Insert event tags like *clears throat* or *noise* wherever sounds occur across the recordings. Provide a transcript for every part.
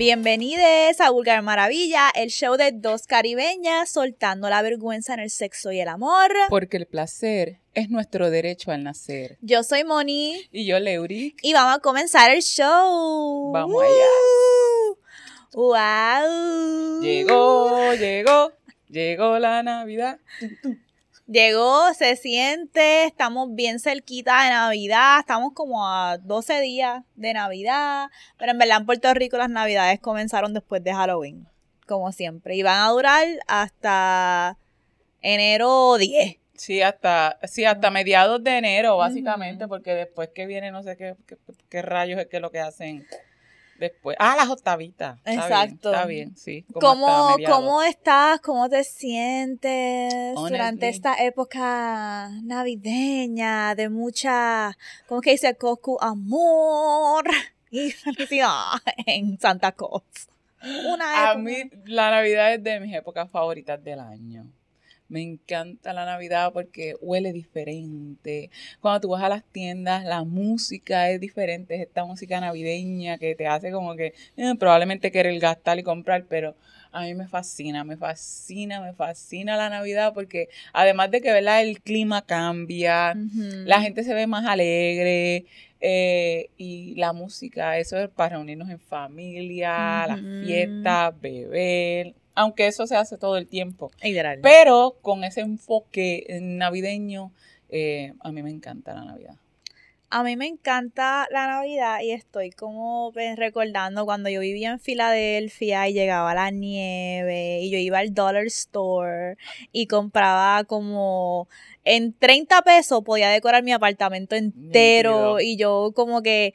Bienvenidos a Vulgar Maravilla, el show de dos caribeñas soltando la vergüenza en el sexo y el amor. Porque el placer es nuestro derecho al nacer. Yo soy Moni. Y yo, Leuri. Y vamos a comenzar el show. Vamos allá. ¡Wow! Llegó, llegó, llegó la Navidad. Llegó, se siente, estamos bien cerquita de Navidad, estamos como a 12 días de Navidad, pero en verdad en Puerto Rico las Navidades comenzaron después de Halloween, como siempre, y van a durar hasta enero 10. Sí, hasta, sí, hasta mediados de enero, básicamente, porque después que viene no sé qué, qué, qué rayos es que lo que hacen después. Ah, las octavitas. Exacto. está bien, sí. ¿Cómo, ¿Cómo estás? ¿Cómo te sientes durante esta época navideña de mucha, ¿cómo que dice Coco? Amor y felicidad en Santa Cruz. Una A mí la Navidad es de mis épocas favoritas del año. Me encanta la Navidad porque huele diferente. Cuando tú vas a las tiendas, la música es diferente. Es esta música navideña que te hace como que eh, probablemente querer gastar y comprar, pero a mí me fascina, me fascina, me fascina la Navidad porque además de que ¿verdad? el clima cambia, la gente se ve más alegre. Eh, y la música, eso es para reunirnos en familia, las fiestas, beber, aunque eso se hace todo el tiempo. Pero con ese enfoque navideño, eh, a mí me encanta la Navidad. A mí me encanta la Navidad y estoy como pues, recordando cuando yo vivía en Filadelfia y llegaba la nieve y yo iba al Dollar Store y compraba como en 30 pesos podía decorar mi apartamento entero y yo como que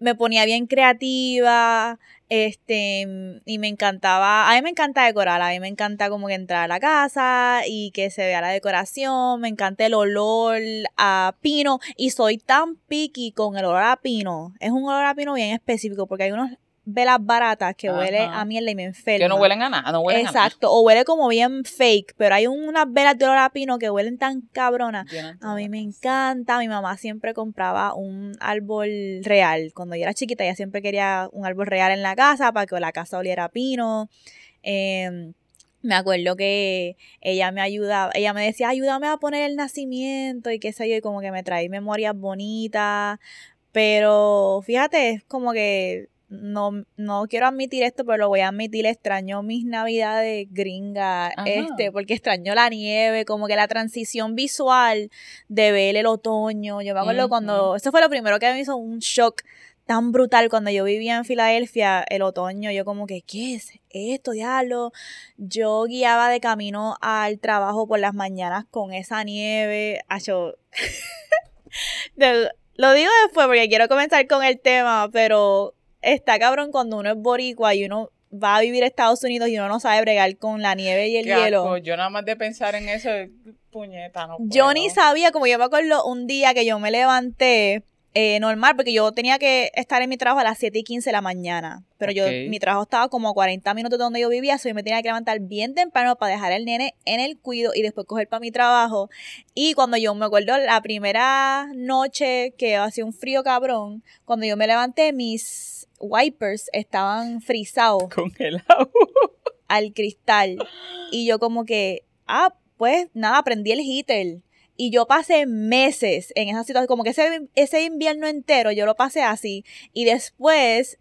me ponía bien creativa, este, y me encantaba, a mí me encanta decorar, a mí me encanta como que entrar a la casa y que se vea la decoración, me encanta el olor a pino y soy tan picky con el olor a pino. Es un olor a pino bien específico porque hay unos velas baratas que huele a mierda y me enferma. Que no huelen a nada, no huelen Exacto, a nada. o huele como bien fake, pero hay unas velas de olor a pino que huelen tan cabronas. A mí me encanta, mi mamá siempre compraba un árbol real. Cuando yo era chiquita ella siempre quería un árbol real en la casa para que la casa oliera a pino. Em, me acuerdo que ella me ayudaba, ella me decía, ayúdame a poner el nacimiento y qué sé yo, y como que me trae memorias bonitas. Pero fíjate, es como que no, no quiero admitir esto, pero lo voy a admitir, extraño mis navidades gringas, este, porque extraño la nieve, como que la transición visual de ver el otoño. Yo me acuerdo cuando, eso fue lo primero que me hizo un shock tan brutal cuando yo vivía en Filadelfia, el otoño, yo como que, ¿qué es esto, diablo? Yo guiaba de camino al trabajo por las mañanas con esa nieve, yo... *laughs* lo digo después porque quiero comenzar con el tema, pero está cabrón cuando uno es boricua y uno va a vivir a Estados Unidos y uno no sabe bregar con la nieve y el hielo. Yo nada más de pensar en eso, puñeta, no puedo. Yo ni sabía, como yo me acuerdo un día que yo me levanté eh, normal, porque yo tenía que estar en mi trabajo a las 7 y 15 de la mañana. Pero yo, mi trabajo estaba como a 40 minutos de donde yo vivía, así yo me tenía que levantar bien temprano para dejar al nene en el cuido y después coger para mi trabajo. Y cuando yo me acuerdo la primera noche que hacía un frío cabrón, cuando yo me levanté, mis wipers estaban frisados. *laughs* Congelados. Al cristal. Y yo como que, ah, pues nada, prendí el heater. Y yo pasé meses en esa situación, como que ese, ese invierno entero yo lo pasé así. Y después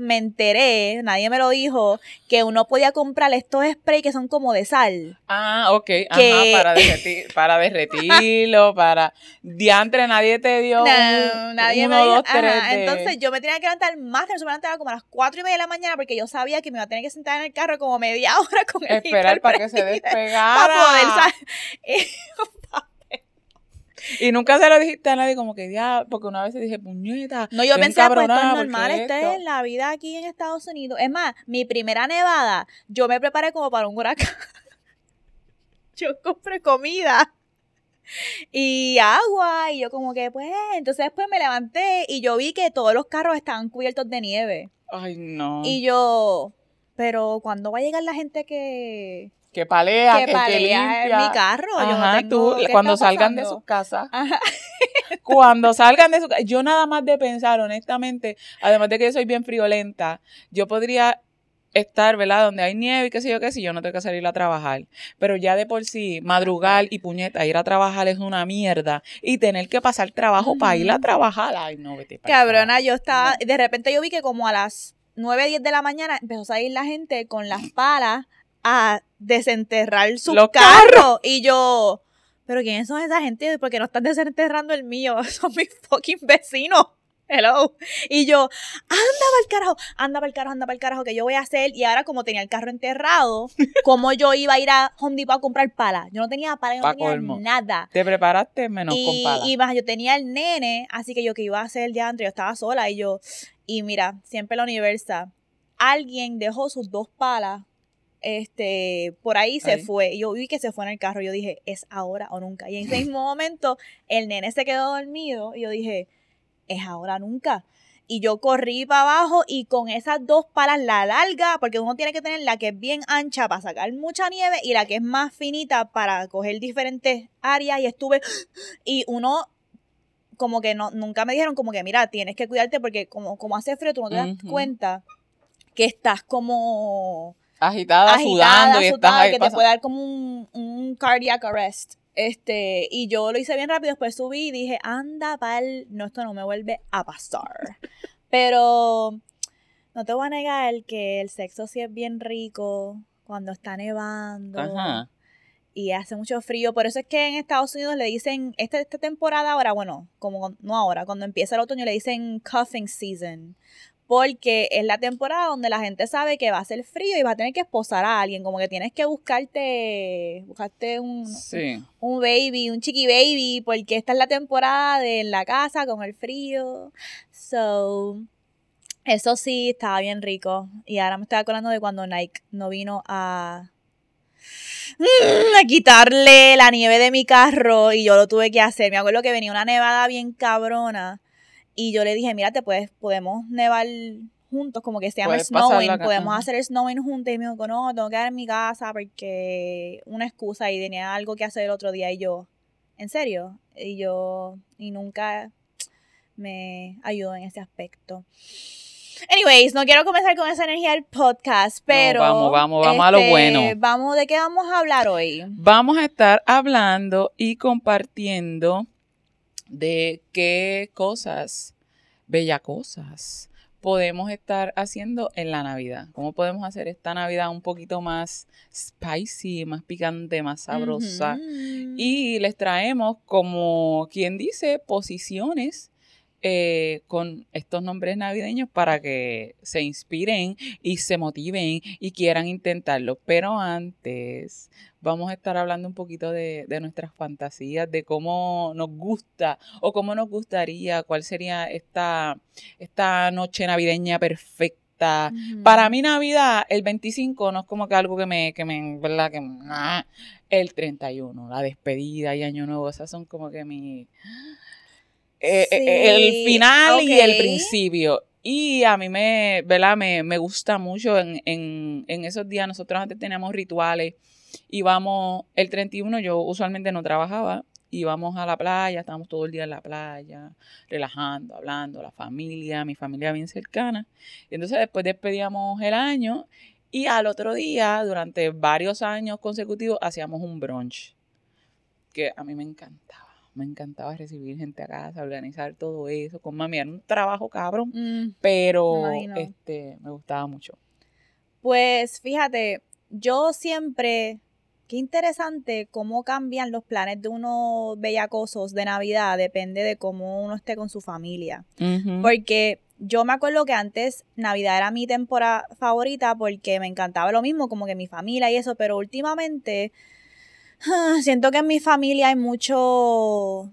me enteré, nadie me lo dijo, que uno podía comprar estos sprays que son como de sal. Ah, ok. Ajá, para, derretir, para derretirlo, *laughs* para... Diantre, nadie te dio no, nadie me dijo. Entonces yo me tenía que levantar más, yo me levantaba como a las cuatro y media de la mañana porque yo sabía que me iba a tener que sentar en el carro como media hora con el Esperar para que se despegara. Para poder... *laughs* *laughs* Y nunca se lo dijiste a nadie como que ya, porque una vez dije, puñeta. No, yo pensé, pues esto es normal, esto es la vida aquí en Estados Unidos. Es más, mi primera nevada, yo me preparé como para un huracán. *laughs* yo compré comida y agua y yo como que pues, entonces después me levanté y yo vi que todos los carros estaban cubiertos de nieve. Ay, no. Y yo, pero ¿cuándo va a llegar la gente que que palea, que, que, limpia. mi carro. yo tú, cuando salgan de sus casas. *laughs* cuando salgan de su casa. Yo nada más de pensar, honestamente, además de que yo soy bien friolenta, yo podría estar, ¿verdad? Donde hay nieve y qué sé yo qué, si yo no tengo que salir a trabajar. Pero ya de por sí, madrugar y puñeta, ir a trabajar es una mierda. Y tener que pasar trabajo para ir a trabajar, ay, no, vete para Cabrona, yo estaba, de repente yo vi que como a las 9, 10 de la mañana empezó a salir la gente con las palas a desenterrar su carro. Y yo, pero ¿quiénes son esa gente? Porque no están desenterrando el mío, *laughs* son mis fucking vecinos hello. Y yo, anda para el carajo, anda para el carajo, anda para el carajo, que yo voy a hacer. Y ahora, como tenía el carro enterrado, *laughs* como yo iba a ir a Home Depot a comprar pala? Yo no tenía pala, yo no tenía nada. Te preparaste menos con pala. Y más, yo tenía el nene, así que yo que iba a hacer el día antes, yo estaba sola y yo, y mira, siempre la universa, alguien dejó sus dos palas este, por ahí se fue. Yo vi que se fue en el carro. Yo dije, es ahora o nunca. Y en ese mismo momento, el nene se quedó dormido. Y yo dije, es ahora nunca. Y yo corrí para abajo y con esas dos palas, la larga, porque uno tiene que tener la que es bien ancha para sacar mucha nieve y la que es más finita para coger diferentes áreas. Y estuve, *gasps* y uno como que no, nunca me dijeron como que, mira, tienes que cuidarte porque como, como hace frío, tú no te das cuenta que estás como agitada, sudando y estás que te puede dar como un, un cardiac arrest. Este, y yo lo hice bien rápido, después subí y dije, anda, pal, no, esto no me vuelve a pasar. Pero no te voy a negar que el sexo sí es bien rico cuando está nevando. Y hace mucho frío. Por eso es que en Estados Unidos le dicen, esta, esta temporada ahora, bueno, como no ahora, cuando empieza el otoño le dicen cuffing season porque es la temporada donde la gente sabe que va a ser frío y va a tener que esposar a alguien, como que tienes que buscarte, buscarte un, un baby, un chiqui baby, porque esta es la temporada de en la casa con el frío. So, eso sí, estaba bien rico. Y ahora me estoy acordando de cuando Nike no vino a a quitarle la nieve de mi carro y yo lo tuve que hacer. Me acuerdo que venía una nevada bien cabrona y yo le dije, mira, te puedes, podemos nevar juntos, como que se llama snowing, podemos hacer el snowing juntos. Y me dijo, no, tengo que quedar en mi casa porque una excusa y tenía algo que hacer el otro día. Y yo, ¿en serio? Y yo, y nunca me ayudó en ese aspecto. Anyways, no quiero comenzar con esa energía del podcast, pero. vamos, vamos, vamos a lo este, bueno. Vamos, ¿de qué vamos a hablar hoy? Vamos a estar hablando y compartiendo de qué cosas, bellas cosas, podemos estar haciendo en la Navidad. ¿Cómo podemos hacer esta Navidad un poquito más spicy, más picante, más sabrosa? Y les traemos, como quien dice, posiciones eh, con estos nombres navideños para que se inspiren y se motiven y quieran intentarlo. Pero antes vamos a estar hablando un poquito de, nuestras fantasías, de cómo nos gusta o cómo nos gustaría, cuál sería esta, esta noche navideña perfecta. Para mí Navidad, el 25 no es como que algo que me, que me, ¿verdad? Que, ah, el 31, la despedida y Año Nuevo, esas son como que mi eh, eh, el final y el principio. Y a mí me, ¿verdad? Me, me gusta mucho en, en, en, esos días. Nosotros antes teníamos rituales. Íbamos, el 31 yo usualmente no trabajaba. Íbamos a la playa, estábamos todo el día en la playa, relajando, hablando, la familia, mi familia bien cercana. Y entonces después despedíamos el año y al otro día, durante varios años consecutivos, hacíamos un brunch. Que a mí me encantaba me encantaba recibir gente a casa, organizar todo eso con mami. Era un trabajo cabrón, mm, pero me este, me gustaba mucho. Pues fíjate, yo siempre, qué interesante cómo cambian los planes de unos bellacosos de Navidad, depende de cómo uno esté con su familia. Porque yo me acuerdo que antes Navidad era mi temporada favorita porque me encantaba lo mismo, como que mi familia y eso, pero últimamente Siento que en mi familia hay mucho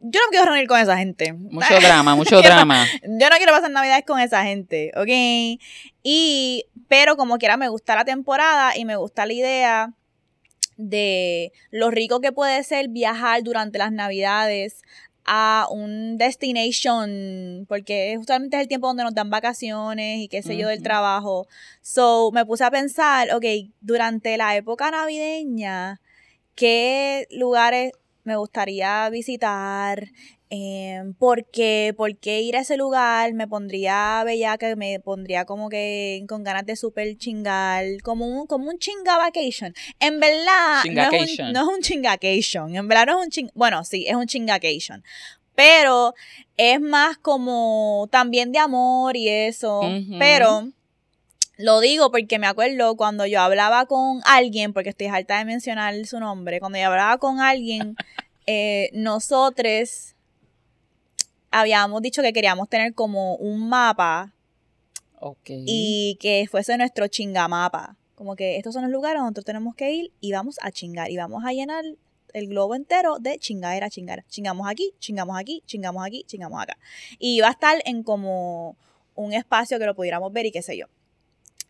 yo no quiero reunir con esa gente. Mucho drama, *laughs* mucho drama. Yo no quiero pasar navidades con esa gente, ¿ok? Y, pero como quiera, me gusta la temporada y me gusta la idea de lo rico que puede ser viajar durante las navidades a un destination, porque justamente es el tiempo donde nos dan vacaciones y qué sé yo del trabajo. So, me puse a pensar, ok, durante la época navideña, qué lugares me gustaría visitar, eh, porque, porque ir a ese lugar me pondría que me pondría como que con ganas de super chingar, como un, como un chinga vacation. En verdad, no es, un, no es un chingacation, en verdad no es un ching, bueno, sí, es un chingacation, pero es más como también de amor y eso, pero lo digo porque me acuerdo cuando yo hablaba con alguien, porque estoy harta de mencionar su nombre, cuando yo hablaba con alguien, *laughs* eh, nosotros habíamos dicho que queríamos tener como un mapa. Y que fuese nuestro chingamapa. Como que estos son los lugares donde nosotros tenemos que ir y vamos a chingar. Y vamos a llenar el globo entero de chingadera, chingar. Chingamos aquí, chingamos aquí, chingamos aquí, chingamos acá. Y iba a estar en como un espacio que lo pudiéramos ver y qué sé yo.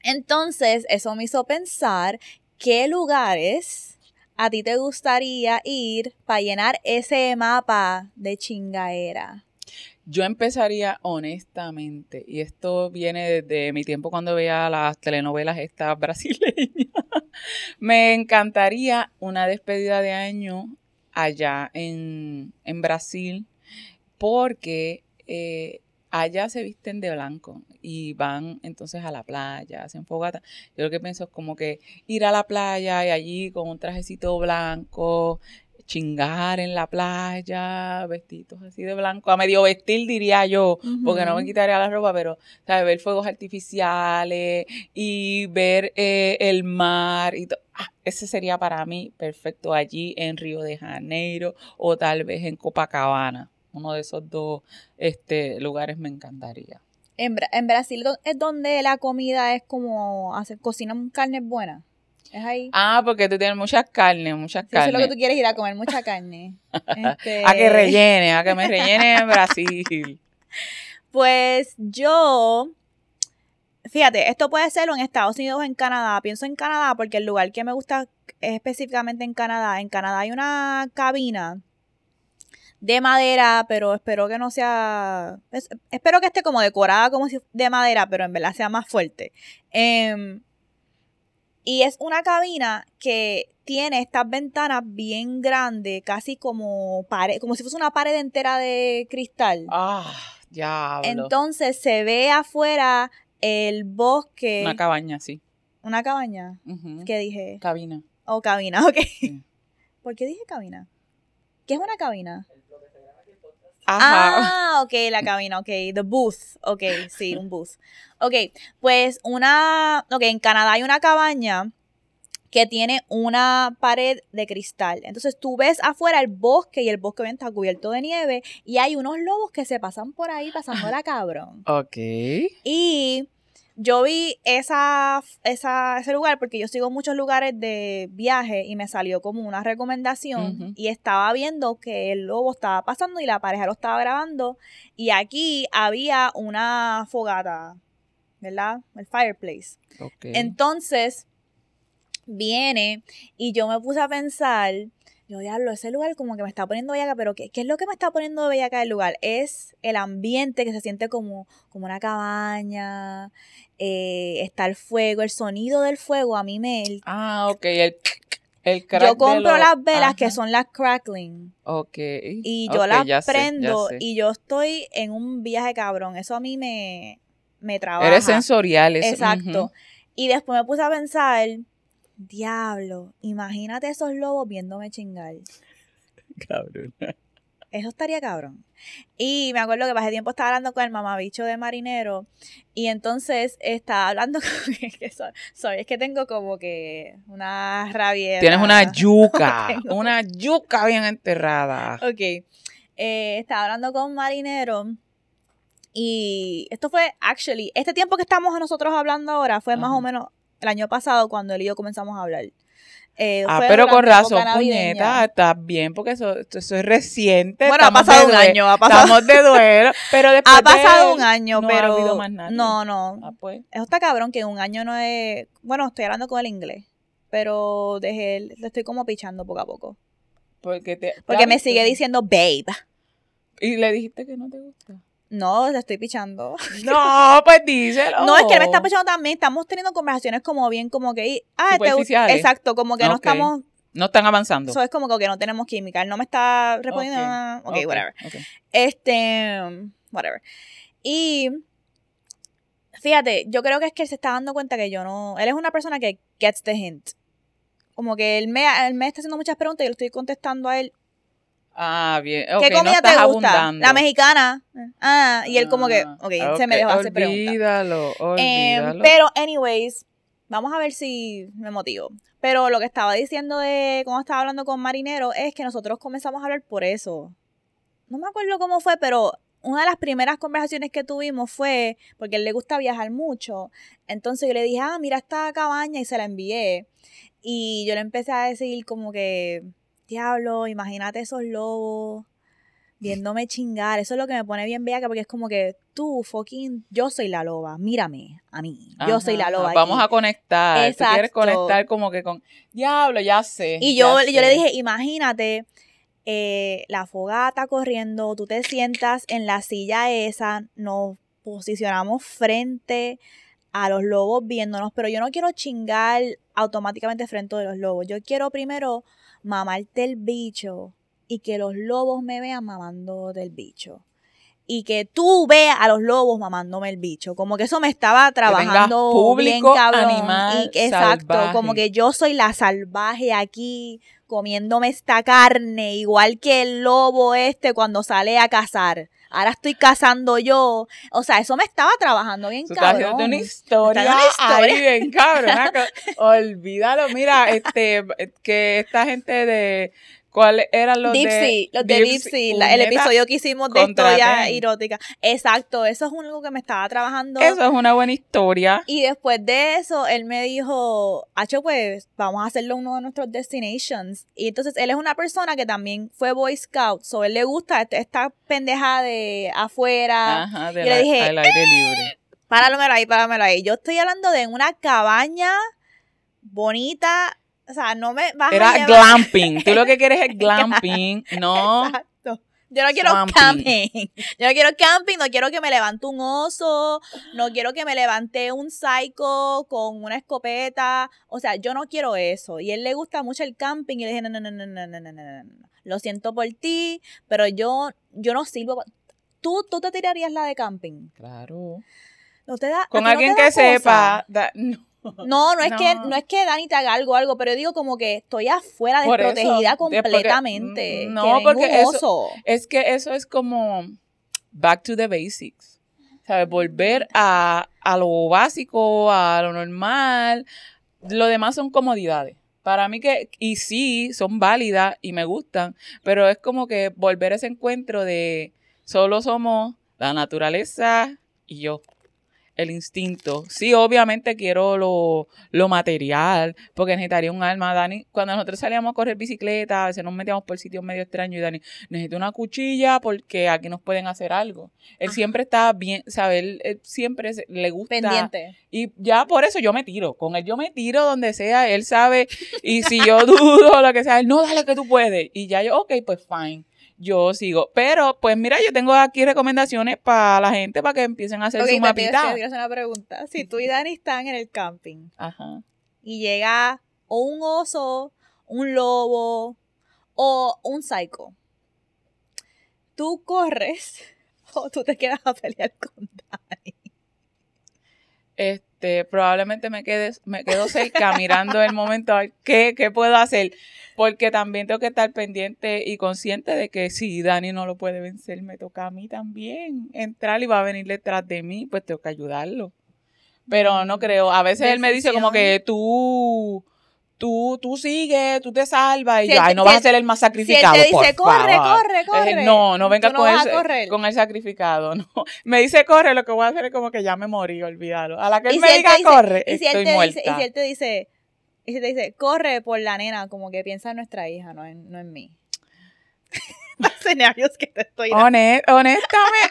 Entonces, eso me hizo pensar qué lugares a ti te gustaría ir para llenar ese mapa de chingaera. Yo empezaría honestamente, y esto viene desde mi tiempo cuando veía las telenovelas estas *laughs* brasileñas. Me encantaría una despedida de año allá en, Brasil, porque eh, allá se visten de blanco y van entonces a la playa, hacen fogata. Yo lo que pienso es como que ir a la playa y allí con un trajecito blanco, chingar en la playa, vestidos así de blanco, a medio vestir diría yo, porque no me quitaría la ropa, pero ¿sabes? ver fuegos artificiales y ver eh, el mar y ah, ese sería para mí perfecto allí en Río de Janeiro o tal vez en Copacabana uno de esos dos este, lugares me encantaría. En, Brasil es donde la comida es como, hacer, cocinan carnes buenas. ¿Es ahí? Ah, porque tú tienes muchas carnes, muchas carnes. Eso es lo que tú quieres ir a comer, mucha carne. *laughs* Este a que rellene, a que me rellene en Brasil. *laughs* Pues yo, fíjate, esto puede serlo en Estados Unidos o en Canadá. Pienso en Canadá porque el lugar que me gusta es específicamente en Canadá. En Canadá hay una cabina de madera, pero espero que no sea. espero que esté como decorada como si de madera, pero en verdad sea más fuerte. Em, y es una cabina que tiene estas ventanas bien grandes, casi como pared, como si fuese una pared entera de cristal. Ah, ya. Entonces se ve afuera el bosque. Una cabaña, sí. Una cabaña. ¿Qué dije? Cabina. Oh, cabina, *laughs* ok. ¿Por qué dije cabina? ¿Qué es una cabina? Ah, ok, la cabina, ok. The booth, ok, sí, un booth. Ok, pues una, ok, en Canadá hay una cabaña que tiene una pared de cristal. Entonces tú ves afuera el bosque y el bosque está cubierto de nieve y hay unos lobos que se pasan por ahí pasando la cabrón. Ok. Y yo vi esa, esa, ese lugar porque yo sigo muchos lugares de viaje y me salió como una recomendación y estaba viendo que el lobo estaba pasando y la pareja lo estaba grabando y aquí había una fogata, ¿verdad? El fireplace. Entonces viene y yo me puse a pensar yo, diablo, ese lugar como que me está poniendo bellaca, pero ¿qué, ¿qué, es lo que me está poniendo bellaca el lugar? Es el ambiente que se siente como, como una cabaña, eh, está el fuego, el sonido del fuego a mí me... ah, ok, el... *tsk* El yo compro las velas que son las crackling. Ok. Y yo las prendo y yo estoy en un viaje cabrón. Eso a mí me, me trabaja. Eres sensorial. Eso. Exacto. Y después me puse a pensar, diablo, imagínate esos lobos viéndome chingar. *laughs* Cabrón. Eso estaría cabrón. Y me acuerdo que pasé tiempo estaba hablando con el mamabicho de marinero y entonces estaba hablando *laughs* con que soy, es que tengo como que una rabia. Tienes una *laughs* yuca, *laughs* una yuca bien enterrada. Ok. Eh, estaba hablando con marinero y esto fue, actually, este tiempo que estamos nosotros hablando ahora fue más o menos el año pasado cuando él y yo comenzamos a hablar. Eh, ah, pero con razón, puñeta, estás bien, porque eso, eso es reciente. Bueno, ha pasado un año, ha pasado. Estamos de *laughs* duelo, pero después Ha pasado un año, pero... No ha habido más nada. No, no. Ah, pues. Eso está cabrón, que un año no es... Bueno, estoy hablando con el inglés, pero dejé, le estoy como pichando poco a poco. Porque, te, porque me sigue diciendo babe. ¿Y le dijiste que no te gusta? No, le estoy pichando. *laughs* No, pues díselo. No, es que él me está pichando también. Estamos teniendo conversaciones como bien, como que. Ah, te, exacto, como que no estamos. No están avanzando. Eso es como que no tenemos química. Él no me está respondiendo. ok, whatever. Este, whatever. Y fíjate, yo creo que es que él se está dando cuenta que yo no. Él es una persona que gets the hint. Como que él me, él me está haciendo muchas preguntas y yo le estoy contestando a él. Ah, bien. ¿Qué comida te gusta? La mexicana. Ah, y él como que, ah, ok, se me dejó hacer preguntas. Olvídalo, em, olvídalo. pero, anyways, vamos a ver si me motivo. Pero lo que estaba diciendo de cuando estaba hablando con Marinero es que nosotros comenzamos a hablar por eso. No me acuerdo cómo fue, pero una de las primeras conversaciones que tuvimos fue porque a él le gusta viajar mucho. Entonces yo le dije, ah, mira esta cabaña y se la envié. Y yo le empecé a decir como que, diablo, imagínate esos lobos viéndome chingar. Eso es lo que me pone bien beaca porque es como que tú, fucking, yo soy la loba, mírame a mí, yo soy la loba. Vamos a conectar. Exacto. Tú quieres conectar como que con, diablo, ya sé. Y yo, yo le dije, imagínate eh, la fogata corriendo, tú te sientas en la silla esa, nos posicionamos frente a los lobos viéndonos, pero yo no quiero chingar automáticamente frente a los lobos. Yo quiero primero mamarte el bicho y que los lobos me vean mamando del bicho. Y que tú veas a los lobos mamándome el bicho. Como que eso me estaba trabajando público, bien cabrón. Animal, exacto, como que yo soy la salvaje aquí comiéndome esta carne, igual que el lobo este cuando sale a cazar. Ahora estoy cazando yo. O sea, eso me estaba trabajando bien cabrón. Una historia, una historia. ahí bien cabrón. *laughs* Olvídalo. Mira, este, que esta gente de ¿Cuáles eran los de Los de Deep el episodio que hicimos de historia erótica. Exacto, eso es algo que me estaba trabajando. Eso es una buena historia. Y después de eso, él me dijo, Hacho, pues vamos a hacerlo uno de nuestros destinations. Y entonces él es una persona que también fue Boy Scout, so él le gusta esta pendeja de afuera. Ajá, de y le dije, al aire libre. Páramelo ahí, páramelo ahí. Yo estoy hablando de una cabaña bonita o sea, no me vas Era a glamping. Tú lo que *laughs* quieres es glamping, ¿no? Exacto. Yo no quiero camping. Yo no quiero camping, no quiero que me levante un oso, no quiero que me levante un psycho con una escopeta. O sea, yo no quiero eso. Y él le gusta mucho el camping y le dije, no, no, no, no, no, no, no, no, no. Lo siento por ti, pero yo, yo no sirvo. ¿Tú, tú te tirarías la de camping? Claro. ¿No te da, Con alguien que sepa. no. *laughs* No, no es que no es que Dani te haga algo, algo, pero digo como que estoy afuera desprotegida completamente. no, porque eso, es que eso es como back to the basics. ¿Sabes? Volver a, a lo básico, a lo normal. Lo demás son comodidades. Para mí que, y sí, son válidas y me gustan, pero es como que volver a ese encuentro de solo somos la naturaleza y yo el instinto. Sí, obviamente quiero lo, lo, material, porque necesitaría un alma. Dani, cuando nosotros salíamos a correr bicicleta, a veces nos metíamos por sitios medio extraños y Dani, necesito una cuchilla porque aquí nos pueden hacer algo. Él siempre está bien, ¿sabes? Él, siempre le gusta. Pendiente. Y ya por eso yo me tiro. Con él yo me tiro donde sea, él sabe. Y si yo *laughs* dudo, lo que sea, él, no, dale que tú puedes. Y ya yo, ok, pues fine yo sigo. Pero, pues mira, yo tengo aquí recomendaciones para la gente para que empiecen a hacer su mapita. Hacer una pregunta. Si tú y Dani están en el camping y llega o un oso, un lobo o un psycho, ¿tú corres *laughs* o tú te quedas a pelear con Dani? Este, probablemente me quedes, me quedo cerca mirando el momento a ver qué, qué puedo hacer porque también tengo que estar pendiente y consciente de que si Dani no lo puede vencer, me toca a mí también entrar y va a venir detrás de mí, pues tengo que ayudarlo. Pero no creo, a veces él me dice como que tú tú, tú sigues, tú te salvas y yo, ay, no vas a ser el más sacrificado. Si él te dice, corre, corre, corre. no, no venga con, el, con el sacrificado. *laughs* No. Me dice, corre, lo que voy a hacer es como que ya me morí, olvídalo. A la que él me diga, corre, estoy muerta. y si él te dice, y si te dice, corre por la nena, como que piensa en nuestra hija, no en, no en mí. *laughs* escenarios que te estoy honestamente,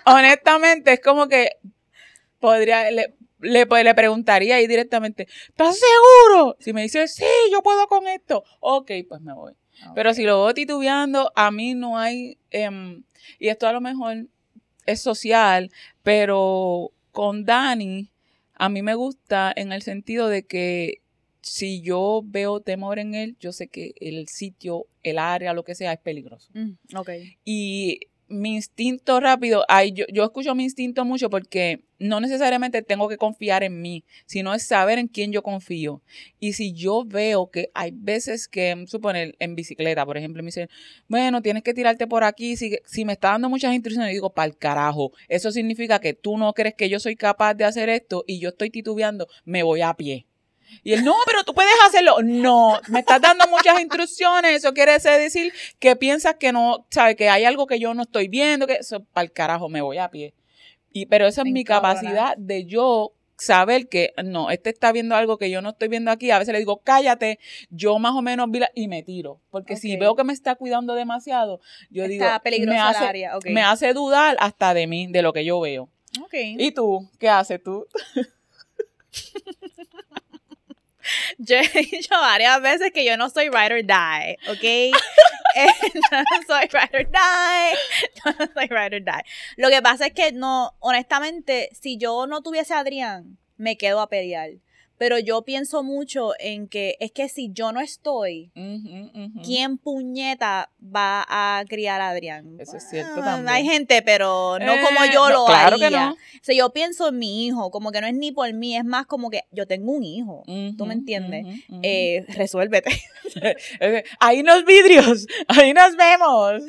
honestamente, es como que podría, le, le, le, preguntaría ahí directamente, ¿estás seguro? Si me dice, sí, yo puedo con esto, ok, pues me voy. Pero si lo voy titubeando, a mí no hay, em, y esto a lo mejor es social, pero con Dani, a mí me gusta en el sentido de que si yo veo temor en él, yo sé que el sitio, el área, lo que sea, es peligroso. Mm, ok. Y mi instinto rápido, ay, yo, yo escucho mi instinto mucho porque no necesariamente tengo que confiar en mí, sino es saber en quién yo confío. Y si yo veo que hay veces que, suponer, en bicicleta, por ejemplo, me dicen, bueno, tienes que tirarte por aquí, si, si me está dando muchas instrucciones, digo, para el carajo, eso significa que tú no crees que yo soy capaz de hacer esto y yo estoy titubeando, me voy a pie. Y él, no, pero tú puedes hacerlo. No, me estás dando muchas instrucciones. Eso quiere decir que piensas que no, sabes, que hay algo que yo no estoy viendo, que eso, para el carajo, me voy a pie. Y, pero esa es mi capacidad de yo saber que no, este está viendo algo que yo no estoy viendo aquí. A veces le digo, cállate, yo más o menos vi y me tiro. Porque si veo que me está cuidando demasiado, yo digo, me hace, me hace dudar hasta de mí, de lo que yo veo. Okay. ¿Y tú? ¿Qué haces tú? *laughs* *laughs* yo he dicho varias veces que yo no soy ride or die, ¿ok? *laughs* Eh, *laughs* yo no soy ride or die. Yo no soy ride or die. Lo que pasa es que no, honestamente, si yo no tuviese a Adrián, me quedo a pelear. Pero yo pienso mucho en que es que si yo no estoy, ¿quién puñeta va a criar a Adrián? Eso es cierto también. Hay gente, pero no como eh, yo lo claro haría. Que no. O sea, yo pienso en mi hijo, como que no es ni por mí, es más como que yo tengo un hijo. ¿Tú me entiendes? Eh, resuélvete. *laughs* ahí nos vidrios, ahí nos vemos.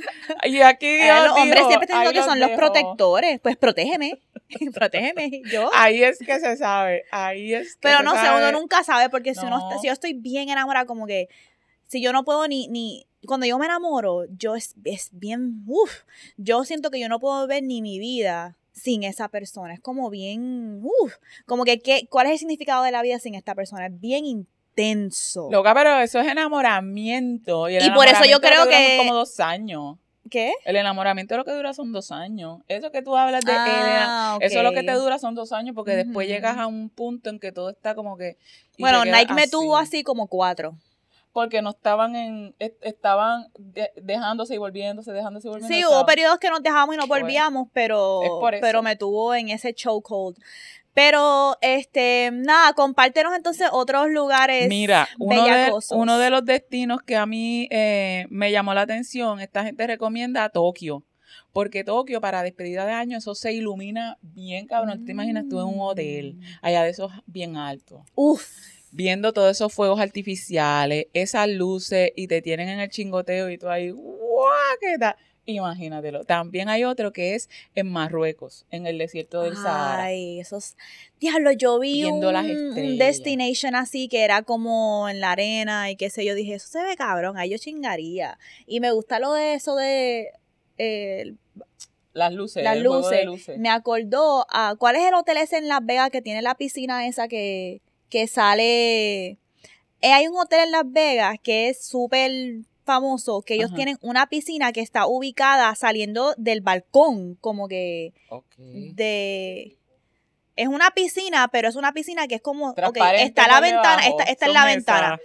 Y aquí eh, los hombres siempre te que son los protectores. Pues protégeme. *laughs* protégeme. Yo. Ahí es que se sabe. Ahí es que Pero no sé, uno nunca sabe, porque si uno si yo estoy bien enamorada, como que si yo no puedo ni, ni cuando yo me enamoro, yo es, es bien, uff, yo siento que yo no puedo ver ni mi vida sin esa persona. Es como bien, uff, como que, ¿qué, ¿cuál es el significado de la vida sin esta persona? Es bien intenso. Loca, pero eso es enamoramiento. Y, por eso yo creo que... Como dos años. ¿Qué? El enamoramiento lo que dura son dos años. Eso que tú hablas de ah, eso lo que te dura son dos años porque después llegas a un punto en que todo está como que... Bueno, Nike me tuvo así como cuatro. Porque no estaban en, estaban dejándose y volviéndose, dejándose y volviéndose. Sí, hubo periodos que nos dejamos y no volvíamos, pero, pero me tuvo en ese chokehold. Pero, este, nada, compártenos entonces otros lugares. Mira, uno de, uno de los destinos que a mí eh, me llamó la atención, esta gente recomienda a Tokio. Porque Tokio, para despedida de año, eso se ilumina bien, cabrón. ¿Te imaginas tú en un hotel, mm. allá de esos bien altos? Uf. Viendo todos esos fuegos artificiales, esas luces, y te tienen en el chingoteo y tú ahí. Imagínatelo. También hay otro que es en Marruecos, en el desierto del Sahara. Ay, esos. Diablo, yo vi un, destination así que era como en la arena y qué sé yo. Dije, eso se ve cabrón, ahí yo chingaría. Y me gusta lo de eso de. las luces. Las luces. Me acordó a. ¿Cuál es el hotel ese en Las Vegas que tiene la piscina esa que, que sale. Eh, hay un hotel en Las Vegas que es súper famoso que ellos tienen una piscina que está ubicada saliendo del balcón, como que de es una piscina, pero es una piscina que es como está la ventana, esta, esta es la ventana.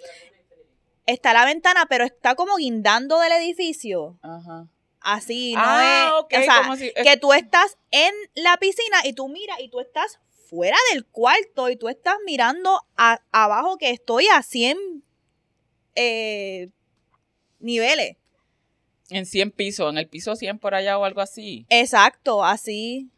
Está la ventana, pero está como guindando del edificio. Ajá. Así, no ah, es, o sea, que tú estás en la piscina y tú miras y tú estás fuera del cuarto y tú estás mirando abajo que estoy a 100 eh, niveles. En 100 pisos, en el piso 100 por allá o algo así. Exacto, así.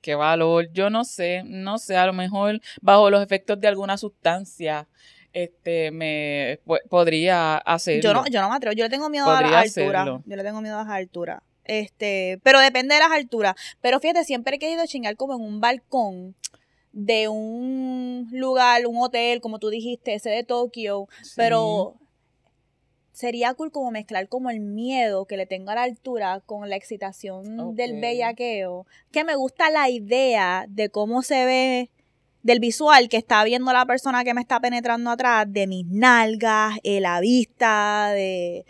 Qué valor, yo no sé, no sé, a lo mejor bajo los efectos de alguna sustancia este me podría hacerlo. Yo no, yo no me atrevo, yo le tengo miedo a las alturas. Yo le tengo miedo a las alturas. Este, pero depende de las alturas. Pero fíjate, siempre he querido chingar como en un balcón de un lugar, un hotel, como tú dijiste, ese de Tokio, pero sería cool como mezclar como el miedo que le tengo a la altura con la excitación del bellaqueo. Que me gusta la idea de cómo se ve del visual que está viendo la persona que me está penetrando atrás, de mis nalgas, de la vista, de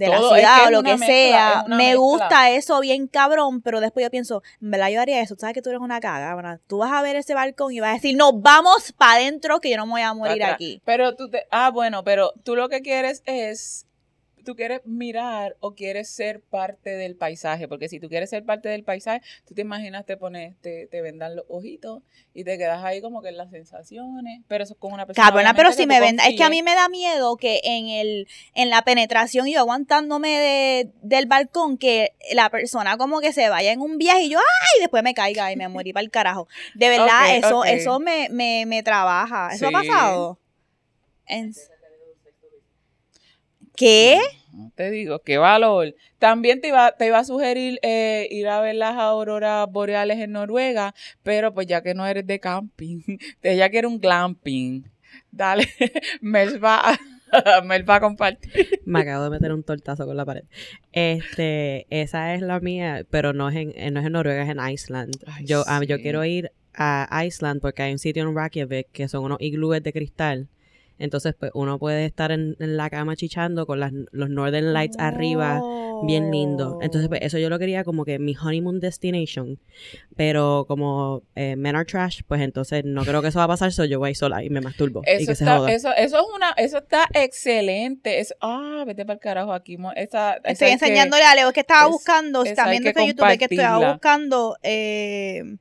de la ciudad o lo que sea. Me gusta eso bien cabrón, pero después yo pienso, en verdad yo haría eso. Sabes que tú eres una caga, Tú vas a ver ese balcón y vas a decir, no, vamos para adentro que yo no me voy a morir aquí. Pero tú te, ah, bueno, pero tú lo que quieres es tú quieres mirar o quieres ser parte del paisaje, porque si tú quieres ser parte del paisaje, tú te imaginas te pones, te, te vendan los ojitos y te quedas ahí como que en las sensaciones, pero eso es con una persona. Cabrona, pero si me vendan, es que a mí me da miedo que en el, en la penetración yo aguantándome de, del balcón, que la persona como que se vaya en un viaje y yo, ay, después me caiga y me morí para el carajo. De *laughs* verdad, eso, eso me, me, me trabaja. ¿Eso ha pasado? ¿Qué? Te digo, qué valor. También te iba, te iba a sugerir eh, ir a ver las auroras boreales en Noruega, pero pues ya que no eres de camping, ya que eres un glamping, dale, *laughs* Mel va, *laughs* Mel va a compartir. Me acabo de meter un tortazo con la pared. Este, esa es la mía, pero no es en, no es en Noruega, es en Iceland. yo, ah, yo quiero ir a Iceland porque hay un sitio en Reykjavik que son unos iglúes de cristal entonces, pues uno puede estar en, la cama chichando con las, los Northern Lights arriba, bien lindo. Entonces, pues eso yo lo quería como que mi honeymoon destination. Pero como eh, men are trash, pues entonces no creo que eso va a pasar, soy yo voy sola y me masturbo. Eso, está, Eso, eso, es una, eso está excelente. Es, ah, vete para el carajo aquí. estoy enseñándole a Leo que estaba buscando, también desde YouTube, que estaba buscando. Eh,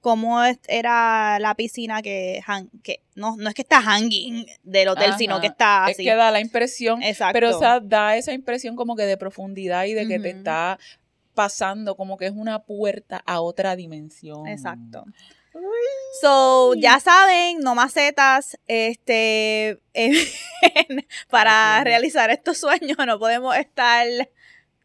cómo era la piscina que, que no, no es que está hanging del hotel, sino que está así. Es que da la impresión, Exacto. pero o sea, da esa impresión como que de profundidad y de que te está pasando, como que es una puerta a otra dimensión. Exacto. So, ya saben, no macetas, este, *laughs* para realizar estos sueños no podemos estar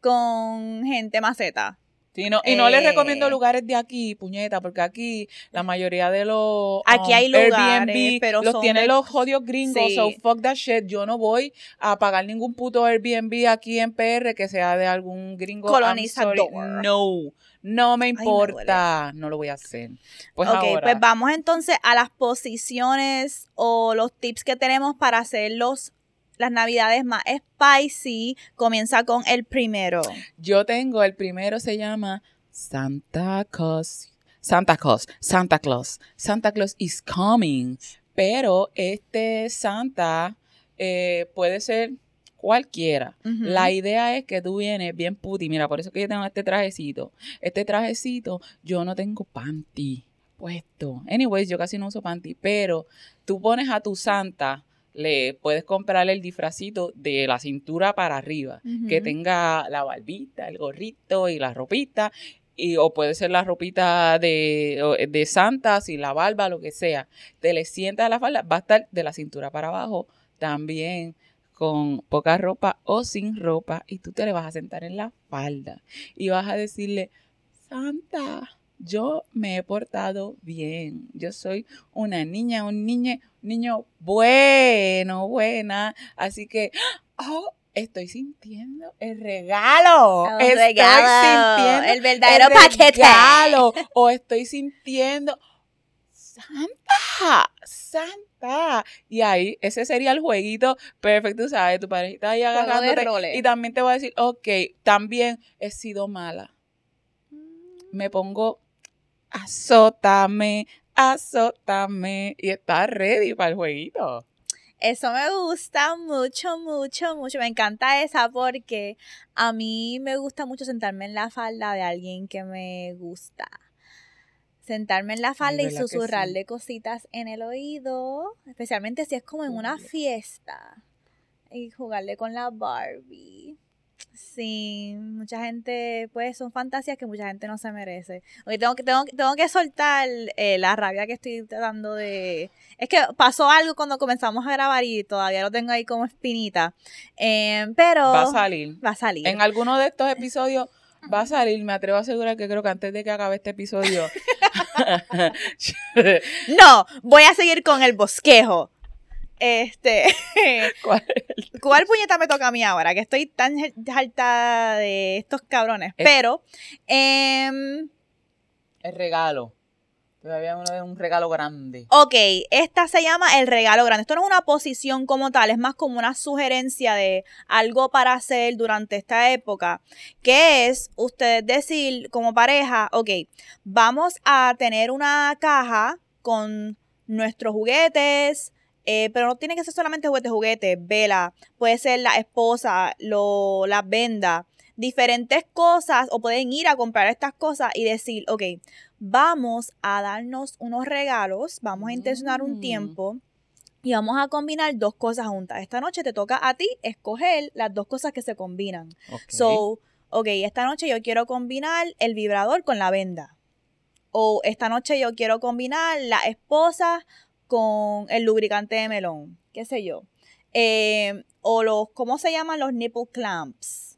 con gente maceta y no les recomiendo eh, lugares de aquí, puñeta, porque aquí la mayoría de los aquí hay um, lugares, pero los tienen los jodios gringos, so fuck that shit. Yo no voy a pagar ningún puto Airbnb aquí en PR que sea de algún gringo colonizador. No, no me importa, no lo voy a hacer. Pues ok, pues vamos entonces a las posiciones o los tips que tenemos para hacer los las navidades más spicy, comienza con el primero. Yo tengo, el primero se llama Santa Claus. Santa Claus, Santa Claus, Santa Claus is coming. Pero este Santa eh, puede ser cualquiera. La idea es que tú vienes bien puti. Mira, por eso que yo tengo este trajecito. Este trajecito, yo no tengo panty puesto. Anyways, yo casi no uso panty, pero tú pones a tu Santa le puedes comprar el disfrazito de la cintura para arriba, que tenga la barbita, el gorrito y la ropita, y, o puede ser la ropita de, de Santa, y la barba, lo que sea. Te le sientas a la falda, va a estar de la cintura para abajo también con poca ropa o sin ropa y tú te le vas a sentar en la falda y vas a decirle, Santa, yo me he portado bien. Yo soy una niña, un niño, niño bueno, buena. Así que, oh, estoy sintiendo el regalo. El estoy regalo, sintiendo el verdadero paquete. o estoy sintiendo Santa, Santa. Y ahí, ese sería el jueguito perfecto, ¿sabes? Tu parejita ahí agarrándote. Y también te voy a decir, ok, también he sido mala. Me pongo azótame, azótame. Y está ready para el jueguito. Eso me gusta mucho, mucho, mucho. Me encanta esa porque a mí me gusta mucho sentarme en la falda de alguien que me gusta. Sentarme en la falda y susurrarle cositas en el oído, especialmente si es como en una fiesta. Y jugarle con la Barbie. Sí, mucha gente, pues son fantasías que mucha gente no se merece. Oye, tengo que, tengo, tengo que soltar eh, la rabia que estoy tratando de... Es que pasó algo cuando comenzamos a grabar y todavía lo tengo ahí como espinita. Em, pero... Va a salir. Va a salir. En alguno de estos *laughs* episodios va a salir. Me atrevo a asegurar que creo que antes de que acabe este episodio... *laughs* *laughs* no, voy a seguir con el bosquejo. Este. *laughs* ¿Cuál, *laughs* ¿Cuál puñeta me toca a mí ahora? Que estoy tan harta de estos cabrones. Pero. Em, el regalo. Todavía uno de un regalo grande. Ok, esta se llama el regalo grande. Esto no es una posición como tal, es más como una sugerencia de algo para hacer durante esta época. Que es usted decir como pareja, ok, vamos a tener una caja con nuestros juguetes, eh, pero no tiene que ser solamente juguete, juguete, vela, puede ser la esposa, lo, las vendas, diferentes cosas, o pueden ir a comprar estas cosas y decir, ok, vamos a darnos unos regalos, vamos a intencionar un Mm. tiempo y vamos a combinar dos cosas juntas. Esta noche te toca a ti escoger las dos cosas que se combinan. So, ok, esta noche yo quiero combinar el vibrador con la venda. O esta noche yo quiero combinar la esposa con el lubricante de melón. Qué sé yo. Eh, o los, ¿cómo se llaman? Los nipple clamps.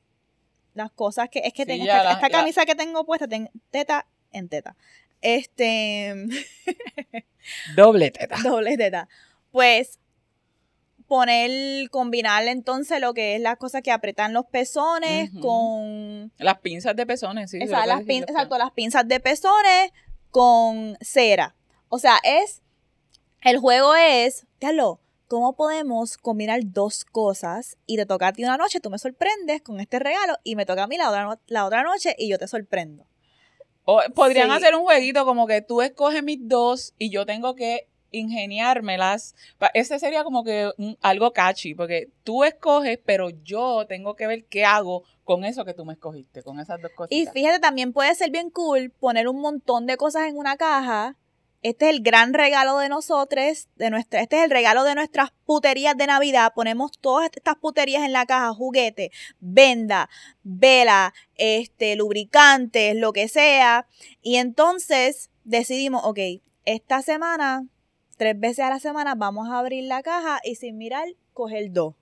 Las cosas que, es que Sí, tengo esta, la- esta la- camisa que tengo puesta, tengo teta en teta. Este, *laughs* Doble teta. doble teta. Pues poner, combinar entonces lo que es las cosas que apretan los pezones con Las pinzas de pezones, sí. Las pin- exacto, las pinzas de pezones con cera. O sea, es. El juego es. ¿cómo podemos combinar dos cosas? Y te toca a ti una noche, tú me sorprendes con este regalo, y me toca a mí la otra, no- la otra noche y yo te sorprendo. O podrían Sí. hacer un jueguito como que tú escoges mis dos y yo tengo que ingeniármelas. Ese sería como que un- algo catchy, porque tú escoges, pero yo tengo que ver qué hago con eso que tú me escogiste, con esas dos cosas. Y fíjate, también puede ser bien cool poner un montón de cosas en una caja. Este es el gran regalo de nosotros, de nuestra, este es el regalo de nuestras puterías de Navidad. Ponemos todas estas puterías en la caja, juguete, venda, vela, este, lubricantes, lo que sea. Y entonces decidimos, ok, esta semana, tres veces a la semana, vamos a abrir la caja y sin mirar, coger dos.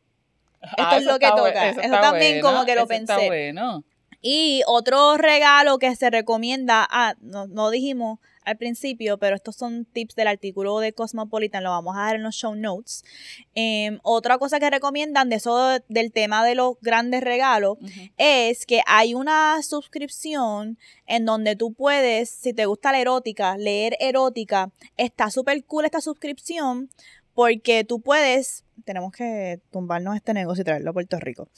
Esto Ah, es eso lo que toca. eso también como que lo está pensé. bueno. Y otro regalo que se recomienda, ah, no, no dijimos al principio, pero estos son tips del artículo de Cosmopolitan, lo vamos a dar en los show notes. Em, otra cosa que recomiendan de eso del tema de los grandes regalos es que hay una suscripción en donde tú puedes, si te gusta la erótica, leer erótica, está súper cool esta suscripción porque tú puedes, tenemos que tumbarnos este negocio y traerlo a Puerto Rico.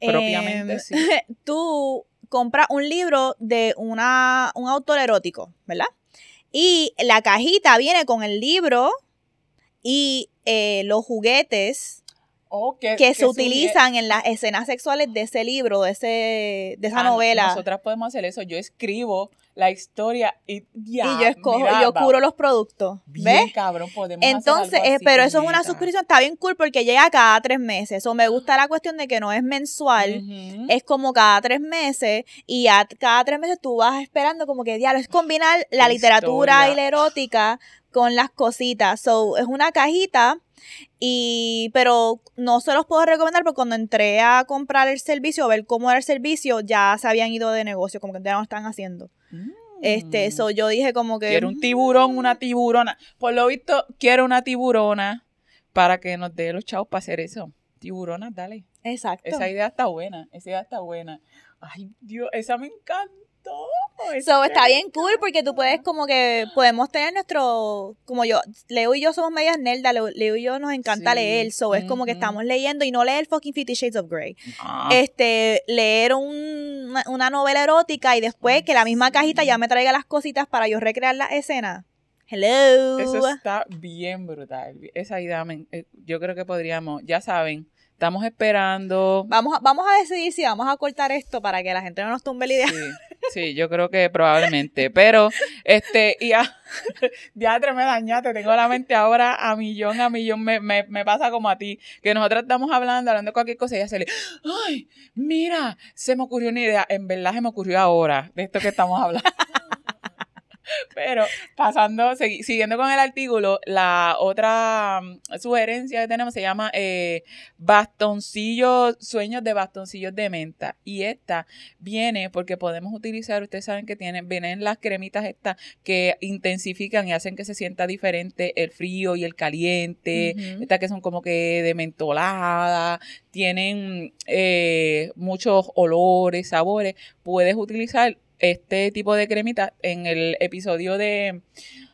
Propiamente, Em, sí. *laughs* Tú compras un libro de una, un autor erótico, ¿verdad? Y la cajita viene con el libro y eh, los juguetes O que, que se utilizan en las escenas sexuales de ese libro, de, ese, de esa Ah, novela. Nosotras podemos hacer eso. Yo escribo la historia y ya. y yo escojo, mira, y yo curo los productos. Bien, ¿Ves? cabrón, podemos hacer Entonces, algo eh, así, pero eso es una suscripción, está bien cool porque llega cada tres meses. O me gusta la cuestión de que no es mensual, es como cada tres meses y ya cada tres meses tú vas esperando como que diablo, es combinar la La literatura historia. y la erótica con las cositas. So, es una cajita y pero no se los puedo recomendar porque cuando entré a comprar el servicio, a ver cómo era el servicio, ya se habían ido de negocio, como que ya no lo están haciendo. Este, Mm. so yo dije como que Quiero un tiburón, una tiburona. Por lo visto, quiero una tiburona para que nos dé los chavos para hacer eso. Tiburona, dale. exacto. Esa idea está buena. Esa idea está buena. Ay, Dios, esa me encantó. So, está bien cool porque tú puedes como que podemos tener nuestro, como yo, Leo y yo somos medias nerdas, Leo, y yo nos encanta Sí, leer, so es como que estamos leyendo y no leer fucking Fifty Shades of Grey. Ah, Este, leer un- una, una novela erótica y después que la misma cajita ya me traiga las cositas para yo recrear la escena. Hello. Eso está bien brutal. Esa idea, eh, yo creo que podríamos, ya saben, estamos esperando. Vamos a, vamos a decidir si vamos a cortar esto para que la gente no nos tumbe la idea. Sí, *laughs* sí, yo creo que probablemente. Pero, este, y ya, ya *laughs* me dañaste. Tengo la mente ahora a millón, a millón. Me, me, me pasa como a ti, que nosotras estamos hablando, hablando cualquier cosa y ya se le, ay, mira, se me ocurrió una idea. En verdad se me ocurrió ahora de esto que estamos hablando. *laughs* Pero pasando, siguiendo con el artículo, la otra mm, sugerencia que tenemos se llama eh, bastoncillos, sueños de bastoncillos de menta. Y esta viene porque podemos utilizar, ustedes saben que tienen, vienen las cremitas estas que intensifican y hacen que se sienta diferente el frío y el caliente. Estas que son como que de mentolada, tienen eh, muchos olores, sabores. Puedes utilizar este tipo de cremita en el episodio de,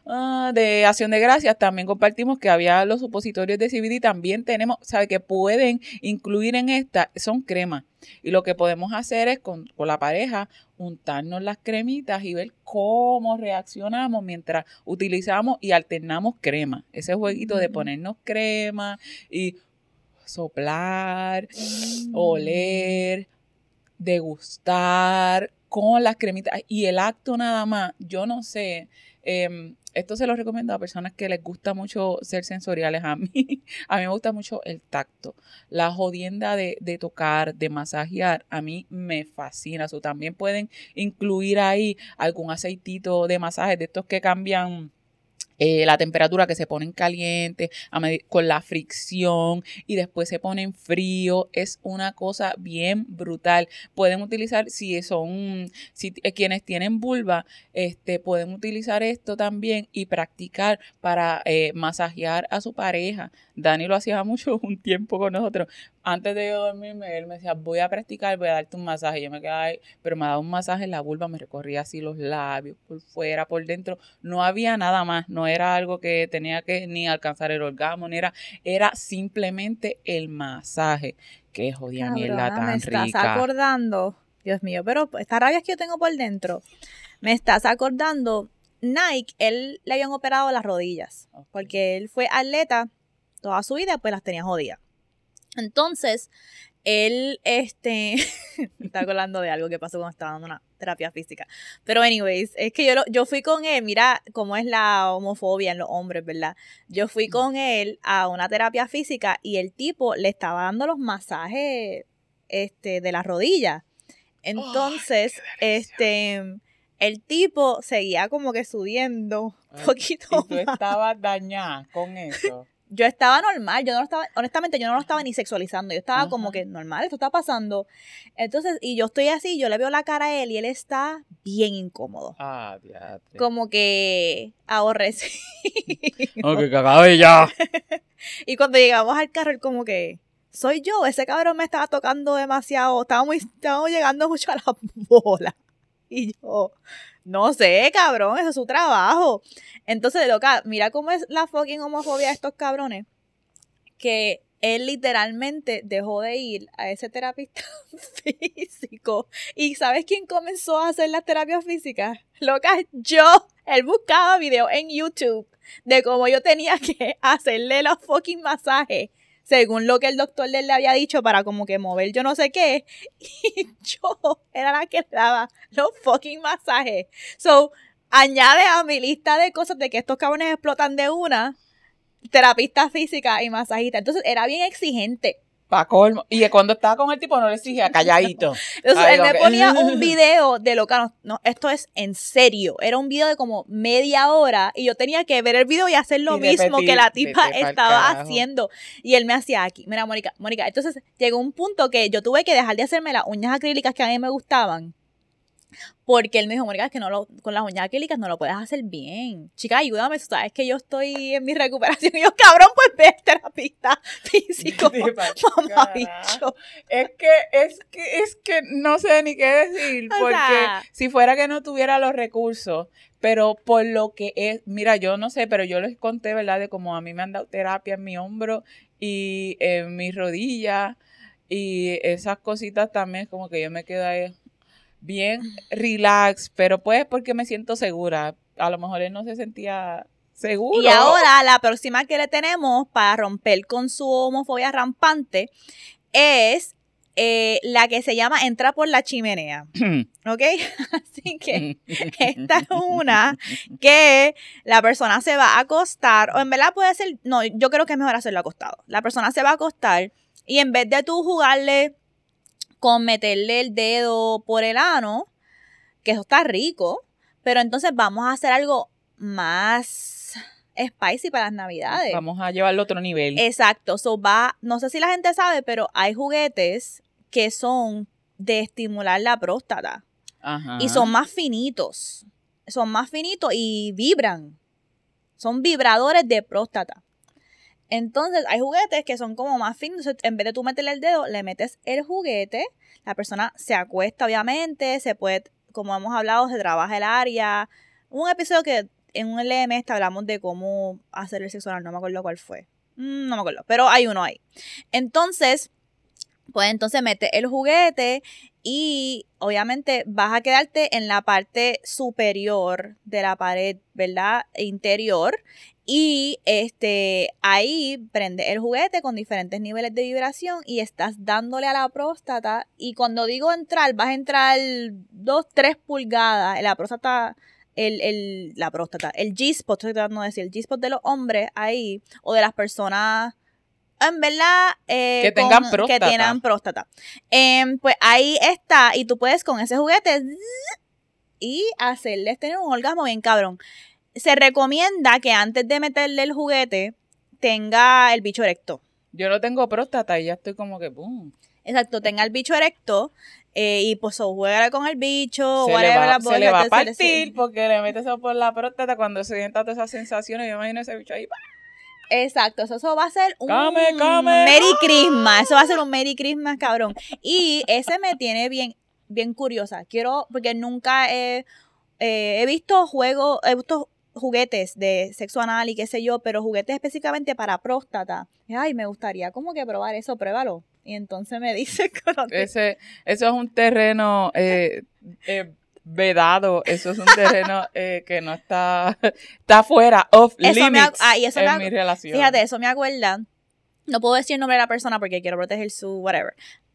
ah, de Acción de Gracias. También compartimos que había los supositorios de CBD. También tenemos, ¿sabe? Que pueden incluir en esta, son cremas. Y lo que podemos hacer es con, la pareja untarnos las cremitas y ver cómo reaccionamos mientras utilizamos y alternamos crema. Ese jueguito de ponernos crema y soplar, mm. oler, degustar con las cremitas y el acto nada más, yo no sé, em, esto se lo recomiendo a personas que les gusta mucho ser sensoriales. A mí, *laughs* a mí me gusta mucho el tacto. La jodienda de, de tocar, de masajear, a mí me fascina. O también pueden incluir ahí algún aceitito de masaje de estos que cambian eh, la temperatura que se ponen caliente con la fricción y después se ponen frío es una cosa bien brutal. Pueden utilizar si son si eh, quienes tienen vulva este pueden utilizar esto también y practicar para eh, masajear a su pareja. Dani lo hacía *laughs* mucho un tiempo con nosotros antes de yo dormirme, él me decía, voy a practicar, voy a darte un masaje. Yo me quedaba ahí, pero me daba un masaje en la vulva, me recorría así los labios, por fuera, por dentro. No había nada más, no era algo que tenía que ni alcanzar el orgasmo, ni era, era simplemente el masaje. Qué jodida mierda tan me estás acordando, Dios mío, pero esta rabia que yo tengo por dentro, me estás acordando, Nike, él le habían operado las rodillas, porque él fue atleta toda su vida, pues las tenía jodidas. Entonces, él, este, *laughs* me está hablando de algo que pasó cuando estaba dando una terapia física. Pero, anyways, es que yo, yo fui con él, mira cómo es la homofobia en los hombres, ¿verdad? Yo fui con él a una terapia física y el tipo le estaba dando los masajes, este, de las rodillas. Entonces, este, el tipo seguía como que subiendo un poquito. Y tú estabas dañada con eso yo estaba normal, yo no lo estaba, honestamente yo no lo estaba ni sexualizando, yo estaba como que normal, esto está pasando. Entonces, y yo estoy así, yo le veo la cara a él y él está bien incómodo. Ah, Como que aborrece. *laughs* Ok, cagado ya. *laughs* y cuando llegamos al carro, él como que, soy yo, ese cabrón me estaba tocando demasiado, estábamos, estábamos llegando mucho a la bola. Y yo, no sé, cabrón, eso es su trabajo. Entonces, loca, mira cómo es la fucking homofobia de estos cabrones. Que él literalmente dejó de ir a ese terapista *laughs* físico. ¿Y sabes quién comenzó a hacer las terapias físicas? Loca, yo. Él buscaba videos en YouTube de cómo yo tenía que *laughs* hacerle los fucking masajes según lo que el doctor le había dicho para como que mover yo no sé qué. *laughs* Y yo era la que daba los fucking masajes. So, añade a mi lista de cosas de que estos cabrones explotan de una, terapista física y masajista. Entonces era bien exigente. Y cuando estaba con el tipo no le exigía calladito. *laughs* Entonces él me ponía un *laughs* video de lo que no, esto es en serio. Era un video de como media hora y yo tenía que ver el video y hacer lo mismo que la tipa estaba haciendo. Y él me hacía aquí. Mira, Mónica, Mónica. Entonces llegó un punto que yo tuve que dejar de hacerme las uñas acrílicas que a mí me gustaban porque él me dijo, Mónica, es que no lo, con las uñas acrílicas no lo puedes hacer bien. Chica, ayúdame, sabes que yo estoy en mi recuperación. *laughs* Y yo, cabrón, pues ve terapista *laughs* físico. *laughs* Mamá bicho. Es que, es que, es que no sé ni qué decir. porque si fuera que no tuviera los recursos, pero por lo que es, mira, yo no sé, pero yo les conté, ¿verdad? De cómo a mí me han dado terapia en mi hombro y en mis rodillas y esas cositas también, como que yo me quedo ahí bien relax, pero pues porque me siento segura. A lo mejor él no se sentía seguro. Y ahora la próxima que le tenemos para romper con su homofobia rampante es eh, la que se llama Entra por la chimenea. *clears throat* ¿Ok? *laughs* Así que esta es *laughs* una que la persona se va a acostar, o en verdad puede ser, no, yo creo que es mejor hacerlo acostado. La persona se va a acostar y en vez de tú jugarle con meterle el dedo por el ano, que eso está rico, pero entonces vamos a hacer algo más spicy para las navidades. Vamos a llevarlo a otro nivel. Exacto, so va, no sé si la gente sabe, pero hay juguetes que son de estimular la próstata. Ajá. Y son más finitos. Son más finitos y vibran. Son vibradores de próstata. Entonces, hay juguetes que son como más finos. En vez de tú meterle el dedo, le metes el juguete. La persona se acuesta, obviamente. Se puede, como hemos hablado, se trabaja el área. Un episodio que en un LMS hablamos de cómo hacer el sexo oral. No me acuerdo cuál fue. Mm, no me acuerdo. Pero hay uno ahí. Entonces, pues entonces mete el juguete y obviamente vas a quedarte en la parte superior de la pared, ¿verdad? Interior. Y este, ahí prende el juguete con diferentes niveles de vibración y estás dándole a la próstata. Y cuando digo entrar, vas a entrar 2, 3 pulgadas. La próstata, el, el, la próstata, el G-spot, estoy tratando de decir, el G-spot de los hombres ahí, o de las personas en verdad eh, que tengan próstata. Que tengan próstata. Em, pues ahí está, y tú puedes con ese juguete y hacerles tener un orgasmo bien cabrón se recomienda que antes de meterle el juguete tenga el bicho erecto. Yo no tengo próstata y ya estoy como que boom. Exacto, tenga el bicho erecto eh, y pues o juega con el bicho, se le va, se le va a partir porque le metes eso por la próstata cuando se sienta todas esas sensaciones. Yo imagino ese bicho ahí. Exacto, eso, va a ser un Merry Christmas, eso va a ser un Merry Christmas, cabrón. Y ese me tiene bien, bien curiosa. Quiero, porque nunca he, eh, he visto juegos, he visto juguetes de sexo anal y qué sé yo, pero juguetes específicamente para próstata. Ay, me gustaría como que probar eso, pruébalo. Y entonces me *laughs* dice Ese, eso es un terreno eh, eh, vedado, eso es un terreno *laughs* eh, que no está, está fuera, of limits ah, eso en mi relación. Fíjate, eso me acuerda, no puedo decir el nombre de la persona porque quiero proteger su whatever,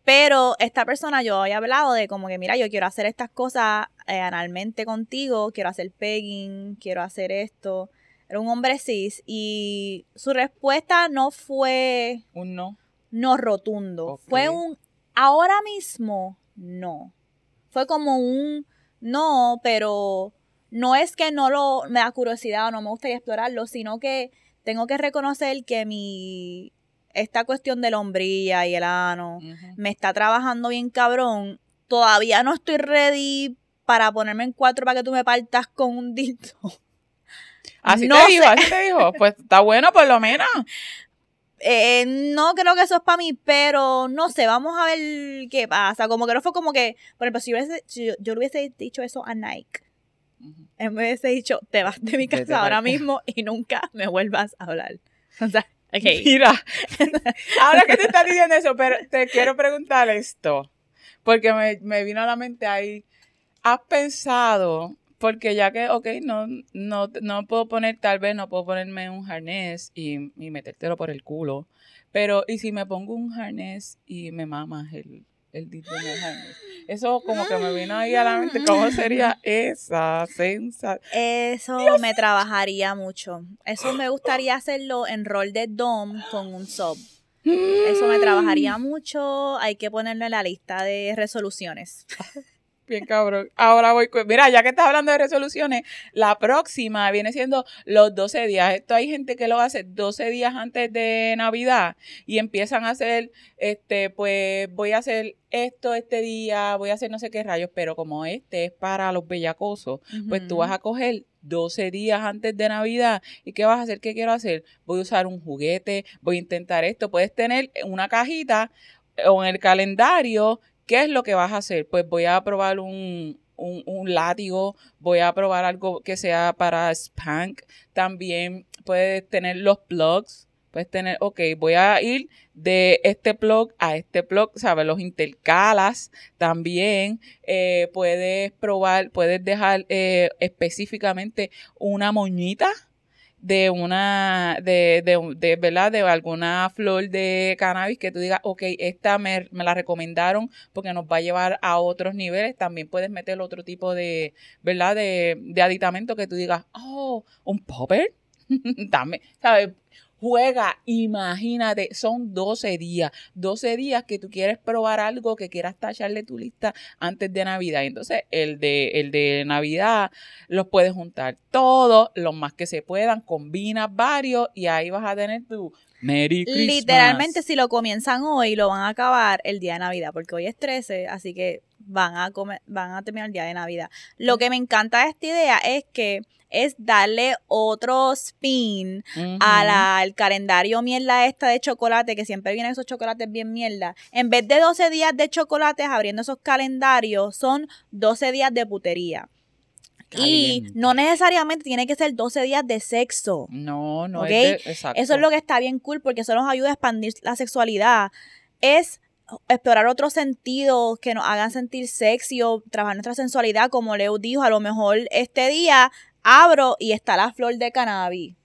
pero esta persona yo había hablado de como que, mira, yo quiero hacer estas cosas eh, analmente contigo, quiero hacer pegging, quiero hacer esto. Era un hombre cis y su respuesta no fue... Un no. No rotundo. Fue un... Ahora mismo, no. Fue como un no, pero no es que no lo me da curiosidad o no me gustaría explorarlo, sino que tengo que reconocer que mi esta cuestión de la hombría y el ano me está trabajando bien cabrón. Todavía no estoy ready para ponerme en cuatro para que tú me partas con un dildo. Así te dijo, así te dijo. *laughs* Pues está bueno por lo menos. Eh, no creo que eso es para mí, pero no sé, vamos a ver qué pasa. Como que no fue como que, por ejemplo, si, yo, le hubiese dicho eso a Nike, en vez de hubiese dicho, te vas de mi casa ahora mismo y nunca me vuelvas a hablar. *laughs* O sea, Mira, *laughs* ahora que te estás diciendo eso, pero te quiero preguntar esto, porque me, vino a la mente ahí. ¿Has pensado, porque ya que, ok, no, no, no puedo poner, tal vez no puedo ponerme un harnés y, y metértelo por el culo, pero ¿y si me pongo un harnés y me mamas el, el Eso como que me vino ahí a la mente, ¿cómo sería esa sensación? Eso me trabajaría mucho. Eso me gustaría hacerlo en rol de Dom con un sub. Eso me trabajaría mucho. Hay que ponerlo en la lista de resoluciones. *laughs* Bien cabrón. Ahora voy. Mira, ya que estás hablando de resoluciones, la próxima viene siendo los 12 días. Esto hay gente que lo hace 12 días antes de Navidad y empiezan a hacer, este, pues voy a hacer esto este día, voy a hacer no sé qué rayos, pero como este es para los bellacosos, pues tú vas a coger 12 días antes de Navidad. ¿Y qué vas a hacer? ¿Qué quiero hacer? Voy a usar un juguete, voy a intentar esto. Puedes tener una cajita o en el calendario ¿Qué es lo que vas a hacer? Pues voy a probar un, un, látigo, voy a probar algo que sea para spank. También puedes tener los plugs. Puedes tener, ok, voy a ir de este plug a este plug, ¿sabes? Los intercalas también. Eh, puedes probar, puedes dejar eh, específicamente una moñita de una, de, de, de, ¿verdad? De alguna flor de cannabis que tú digas, ok, esta me, me, la recomendaron porque nos va a llevar a otros niveles. También puedes meter otro tipo de, ¿verdad? De, de aditamento que tú digas, oh, un popper. *laughs* También, ¿sabes? Juega, imagínate, son 12 días, 12 días que tú quieres probar algo que quieras tacharle tu lista antes de Navidad. Entonces, el de, el de Navidad los puedes juntar todos, los más que se puedan, combinas varios y ahí vas a tener tu Merry Christmas. Literalmente, si lo comienzan hoy, lo van a acabar el día de Navidad, porque hoy es 13, así que van a, comer, van a terminar el día de Navidad. Lo que me encanta de esta idea es que es darle otro spin al calendario mierda esta de chocolate, que siempre vienen esos chocolates bien mierda. En vez de 12 días de chocolates abriendo esos calendarios, son 12 días de putería. Y no necesariamente tiene que ser 12 días de sexo. No, no es exacto. Eso es lo que está bien cool porque eso nos ayuda a expandir la sexualidad. Es explorar otros sentidos que nos hagan sentir sexy o trabajar nuestra sensualidad, como Leo dijo, a lo mejor este día abro y está la flor de cannabis.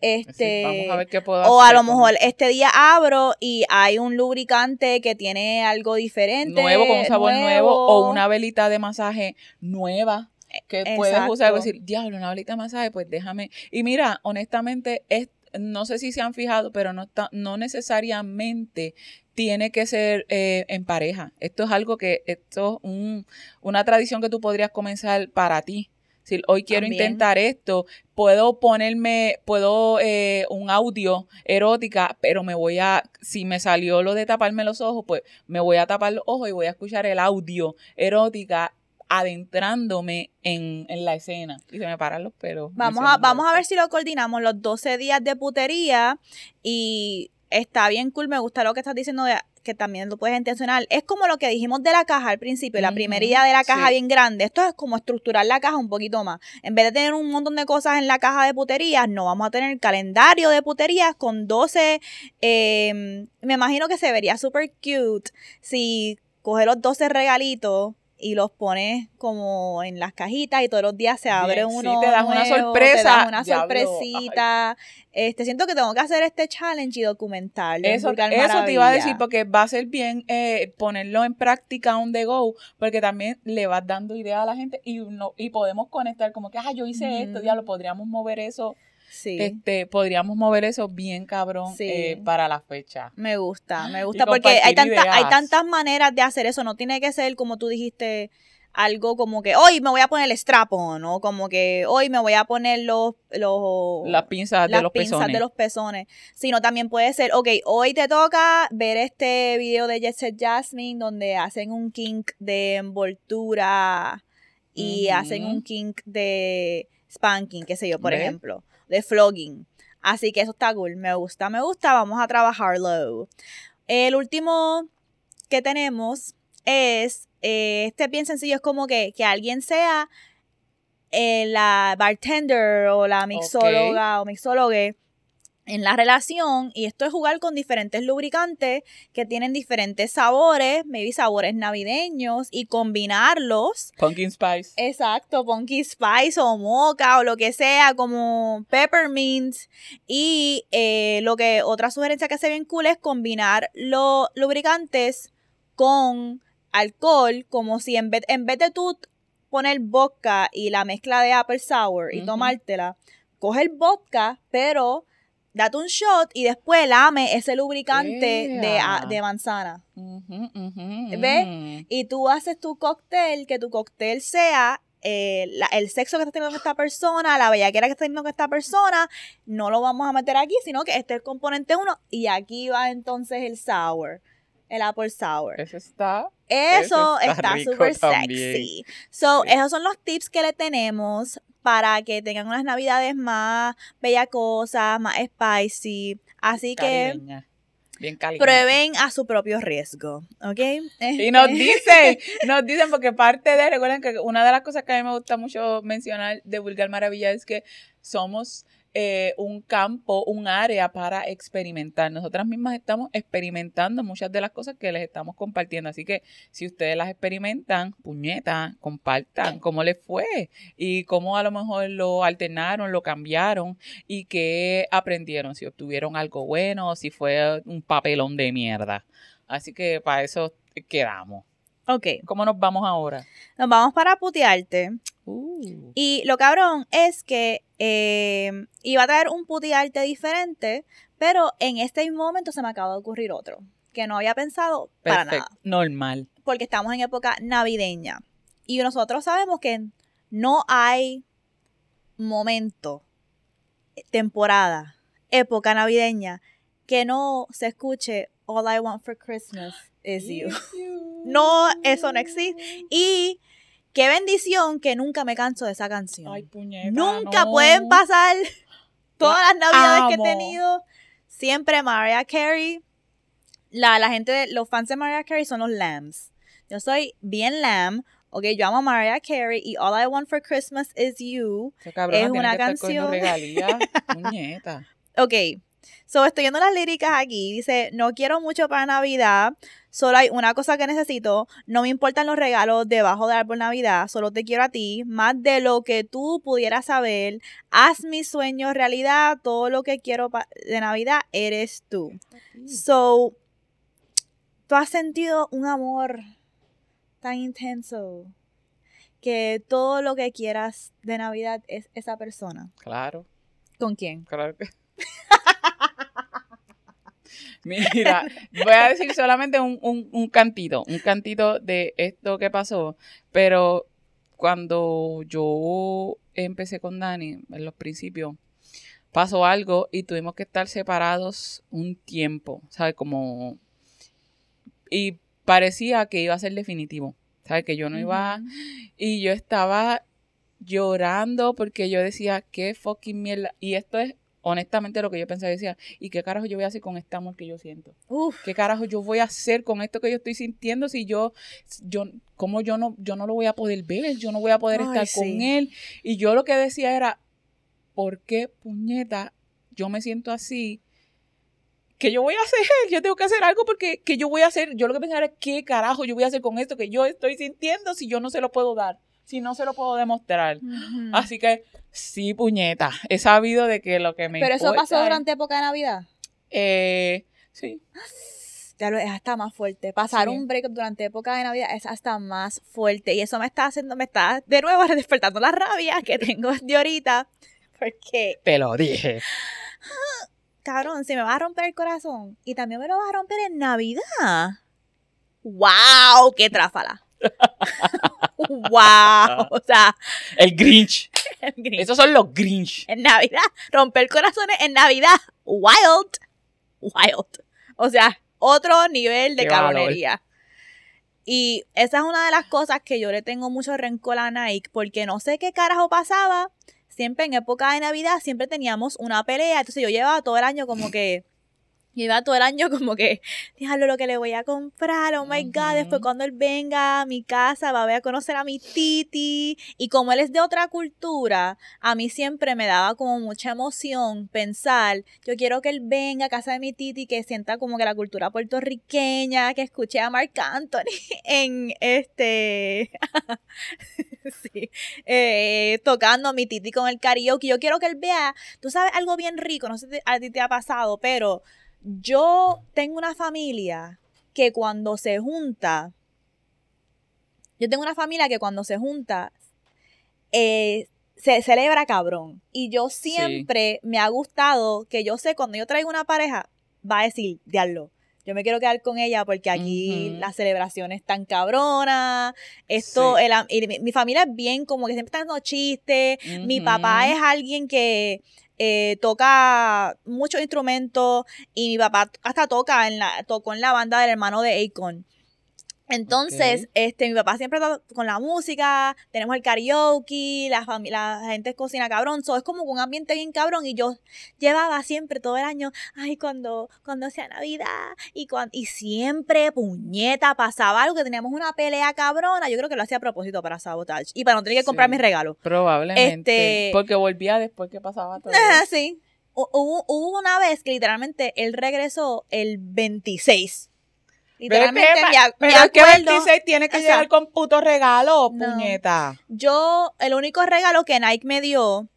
Este, vamos a ver qué puedo o hacer a lo mejor este día abro y hay un lubricante que tiene algo diferente. nuevo, con un sabor nuevo, o una velita de masaje nueva que puedes Exacto. usar y decir, diablo, una velita de masaje, pues déjame. Y mira, honestamente, es, no sé si se han fijado, pero no, está, no necesariamente tiene que ser eh, en pareja. Esto es algo que, esto es un- una tradición que tú podrías comenzar para ti. Si hoy quiero También. intentar esto, puedo ponerme, puedo eh, un audio erótica, pero me voy a, si me salió lo de taparme los ojos, pues me voy a tapar los ojos y voy a escuchar el audio erótica adentrándome en, en la escena. Y se me paran los pelos. Vamos a, vamos a ver si lo coordinamos los 12 días de putería y está bien cool, me gusta lo que estás diciendo de que también lo puedes intencionar. Es como lo que dijimos de la caja al principio, la idea de la caja sí. bien grande. Esto es como estructurar la caja un poquito más. En vez de tener un montón de cosas en la caja de puterías, no vamos a tener el calendario de puterías con 12. eh, me imagino que se vería súper cute si coges los 12 regalitos y los pones como en las cajitas y todos los días se abre Bien, sí, uno te das una nuevo, te sorpresa. das una Diablo, sorpresita. Este, siento que tengo que hacer este challenge y documentarlo. en Eso, eso te iba a decir porque va a ser bien eh, ponerlo en práctica on the go, porque también le vas dando idea a la gente y no, y podemos conectar como que, ah, yo hice esto, ya lo podríamos mover eso, Sí. este, podríamos mover eso bien cabrón Sí. eh, para la fecha. Me gusta, me Y gusta porque hay, tanta, hay tantas maneras de hacer eso. No tiene que ser como tú dijiste, algo como que hoy me voy a poner el strap-on, ¿no? Como que hoy me voy a poner los, los Las pinzas las de los pinzas pezones. de los pezones. Sino también puede ser, ok, hoy te toca ver este video de Jet Set Jasmine donde hacen un kink de envoltura y hacen un kink de spanking, qué sé yo, por ¿Ves? ejemplo, de flogging. Así que eso está cool, me gusta, me gusta, vamos a trabajarlo. El último que tenemos es, eh, este es bien sencillo, es como que, que alguien sea eh, la bartender o la mixóloga o mixólogue en la relación y esto es jugar con diferentes lubricantes que tienen diferentes sabores, maybe sabores navideños y combinarlos. Pumpkin Spice. Exacto, pumpkin spice o mocha o lo que sea, como peppermint. Y eh, lo que otra sugerencia que hace bien cool es combinar los lubricantes con alcohol, como si en vez, en vez de tú poner vodka y la mezcla de apple sour y tomártela, coge el vodka, pero date un shot y después lame ese lubricante de, de manzana. Ujú, ¿Ves? ujú. Y tú haces tu cóctel, que tu cóctel sea eh, la- el sexo que estás teniendo con esta persona, la bellaquera que estás teniendo con esta persona, no lo vamos a meter aquí, sino que este es el componente uno y aquí va entonces el sour, el apple sour. Eso está. Eso está está súper sexy. So, Sí. esos son los tips que le tenemos para que tengan unas navidades más bellacosas, más spicy. Así que. Bien caliente. prueben a su propio riesgo, ¿ok? Y nos Este- dicen, *laughs* nos dicen, porque parte de, recuerden que una de las cosas que a mí me gusta mucho mencionar de Vulgar Maravilla es que somos eh, un campo, un área para experimentar. Nosotras mismas estamos experimentando muchas de las cosas que les estamos compartiendo. Así que si ustedes las experimentan, puñeta, compartan cómo les fue y cómo a lo mejor lo alternaron, lo cambiaron y qué aprendieron, si obtuvieron algo bueno o si fue un papelón de mierda. Así que para eso quedamos. Ok, ¿Cómo nos vamos ahora? nos vamos para putearte. Uh, Y lo cabrón es que eh, iba a traer un putearte diferente, pero en este mismo momento se me acaba de ocurrir otro, que no había pensado para nada, Normal. porque estamos en época navideña. Y nosotros sabemos que no hay momento, temporada, época navideña, que no se escuche All I Want for Christmas is You. *laughs* No, eso no existe. Y qué bendición que nunca me canso de esa canción. Ay, puñeta. Nunca no. pueden pasar todas las navidades que he tenido. Siempre Mariah Carey. La, la gente, de, los fans de Mariah Carey son los lambs. Yo soy bien lamb. Ok, yo amo a Mariah Carey y All I Want for Christmas is You. Es una que estar cogiendo canción. *laughs* Ok, So, estoy viendo las líricas aquí. Dice, no quiero mucho para Navidad. Solo hay una cosa que necesito. No me importan los regalos debajo del árbol Navidad. Solo te quiero a ti. Más de lo que tú pudieras saber. Haz mis sueños realidad. Todo lo que quiero de Navidad eres tú. So, tú has sentido un amor tan intenso que todo lo que quieras de Navidad es esa persona. Claro. ¿Con quién? Claro que. *laughs* Mira, voy a decir solamente un, un, un, cantito, un cantito de esto que pasó, pero cuando yo empecé con Dani, en los principios, pasó algo y tuvimos que estar separados un tiempo, ¿sabes? Como... Y parecía que iba a ser definitivo, ¿sabes? Que yo no iba... Y yo estaba llorando porque yo decía, qué fucking mierda. Y esto es honestamente lo que yo pensaba, decía, ¿y qué carajo yo voy a hacer con este amor que yo siento? ¿Qué carajo yo voy a hacer con esto que yo estoy sintiendo si yo, yo, como yo no, yo no lo voy a poder ver, yo no voy a poder estar con él? Y yo lo que decía era, ¿por qué puñeta yo me siento así? ¿Qué yo voy a hacer? *laughs* Yo tengo que hacer algo porque ¿qué yo voy a hacer? Yo lo que pensaba era, ¿qué carajo yo voy a hacer con esto que yo estoy sintiendo si yo no se lo puedo dar? Si no se lo puedo demostrar. Así que Sí, puñeta. He sabido de que lo que me ¿Pero eso pasó durante época de Navidad? Eh, sí. Ya lo es hasta más fuerte. Pasar un break durante época de Navidad es hasta más fuerte. Y eso me está haciendo, me está de nuevo *laughs* despertando la rabia que tengo de ahorita. Porque. Te lo dije. *gasps* Cabrón, si me va a romper el corazón y también me lo va a romper en Navidad. ¡Wow! ¡Qué tráfala! *laughs* ¡Wow! O sea. *laughs* El Grinch. Esos son los Grinch. En Navidad. Romper corazones en Navidad. Wild. Wild. O sea, otro nivel de cabronería. Y esa es una de las cosas que yo le tengo mucho rencor a Nike, porque no sé qué carajo pasaba. Siempre en época de Navidad, siempre teníamos una pelea. Entonces yo llevaba todo el año como que y iba todo el año como que, déjalo lo que le voy a comprar, oh my God, después cuando él venga a mi casa va a ver a conocer a mi titi. Y como él es de otra cultura, a mí siempre me daba como mucha emoción pensar, yo quiero que él venga a casa de mi titi, que sienta como que la cultura puertorriqueña, que escuche a Marc Anthony *laughs* en este, *laughs* sí, eh, tocando a mi titi con el karaoke. Yo quiero que él vea, tú sabes algo bien rico, no sé si a ti te ha pasado, pero yo tengo una familia que cuando se junta, yo tengo una familia que cuando se junta, eh, se celebra cabrón. Y yo siempre me ha gustado que yo sé cuando yo traigo una pareja, va a decir, diablo, yo me quiero quedar con ella porque aquí las celebraciones están cabronas. Esto, mi, familia es bien como que siempre están dando chistes. Mi papá es alguien que eh, toca muchos instrumentos y mi papá hasta toca en la, tocó en la banda del hermano de Akon. Entonces, este, mi papá siempre está con la música, tenemos el karaoke, la, la gente cocina cabrón, so, es como un ambiente bien cabrón y yo llevaba siempre todo el año, ay, cuando, cuando sea Navidad y, cuando, y siempre, puñeta, pasaba algo que teníamos una pelea cabrona, yo creo que lo hacía a propósito para sabotage y para no tener que comprar mis regalos. Probablemente. Este, porque volvía después que pasaba todo. sí. Hubo, hubo una vez que literalmente él regresó el 26 Literalmente, pero es que 26 tiene que llegar con puto regalo, puñeta. Yo, el único regalo que Nike me dio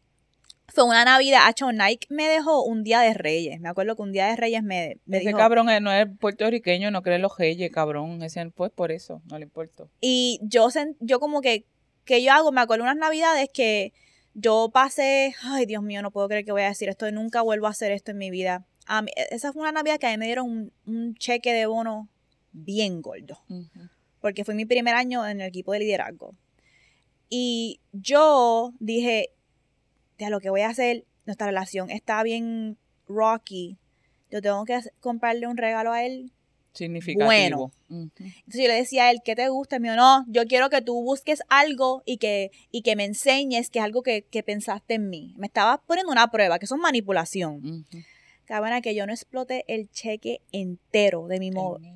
fue una Navidad. Hacho, Nike me dejó un día de Reyes. Me acuerdo que un día de Reyes me, me Ese cabrón no es puertorriqueño, no cree en los Reyes, cabrón. Ese, pues por eso, no le importa. Y yo, yo como que, que yo hago, me acuerdo unas Navidades que yo pasé, ay Dios mío, no puedo creer que voy a decir esto, nunca vuelvo a hacer esto en mi vida. A esa fue una Navidad que a mí me dieron un, un cheque de bono bien gordo. Porque fue mi primer año en el equipo de liderazgo. Y yo dije, ya lo que voy a hacer, nuestra relación está bien rocky. Yo tengo que comprarle un regalo a él. Significativo. Bueno. Entonces yo le decía a él, ¿qué te gusta? mío, no, yo quiero que tú busques algo y que, y que me enseñes que es algo que, pensaste en mí. Me estaba poniendo una prueba, que eso es manipulación que yo no exploté el cheque entero de mi,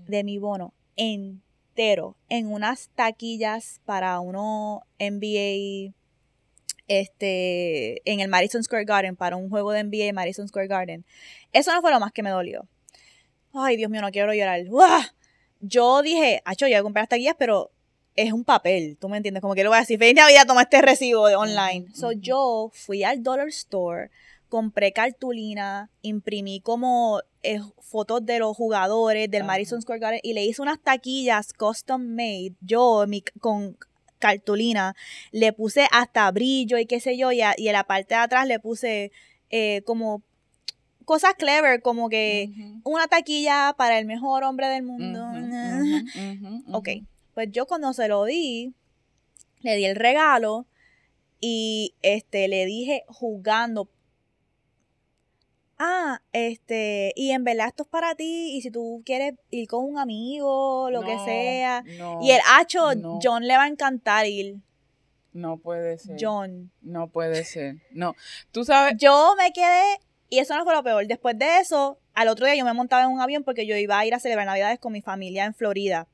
de mi bono, entero, en unas taquillas para uno NBA este, en el Madison Square Garden para un juego de NBA en Madison Square Garden. Eso no fue lo más que me dolió. Ay, Dios mío, no quiero llorar. Yo dije, acho, yo voy a comprar estas guías, pero es un papel, ¿tú me entiendes? Como que le voy a decir, feliz Navidad, toma este recibo de online. So, yo fui al Dollar Store, compré cartulina, imprimí como eh, fotos de los jugadores del Madison Square Garden y le hice unas taquillas custom made, yo mi, con cartulina, le puse hasta brillo y qué sé yo, y, en la parte de atrás le puse eh, como cosas clever, como que una taquilla para el mejor hombre del mundo. *laughs* ok, pues yo cuando se lo di, le di el regalo y este le dije jugando ah, este, y en verdad esto es para ti, y si tú quieres ir con un amigo, lo que sea. y el hacho, John le va a encantar ir. No puede ser. John. No puede ser. No. Tú sabes. Yo me quedé, y eso no fue lo peor. Después de eso, al otro día yo me montaba en un avión porque yo iba a ir a celebrar Navidades con mi familia en Florida.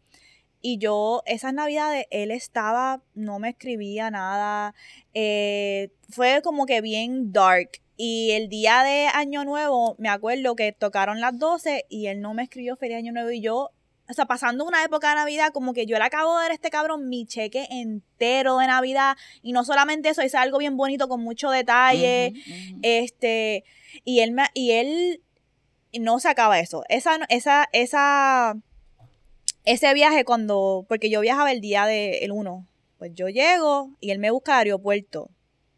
Y yo, esas navidades, él estaba, no me escribía nada. Eh, fue como que bien dark. Y el día de Año Nuevo, me acuerdo que tocaron las 12 y él no me escribió Feliz Año Nuevo y yo, o sea, pasando una época de Navidad, como que yo le acabo de dar a este cabrón mi cheque entero de Navidad. Y no solamente eso, hice algo bien bonito con mucho detalle, este, y él me, y él no sacaba eso. Esa, esa, esa, ese viaje cuando, porque yo viajaba el día del el 1, pues yo llego y él me busca al aeropuerto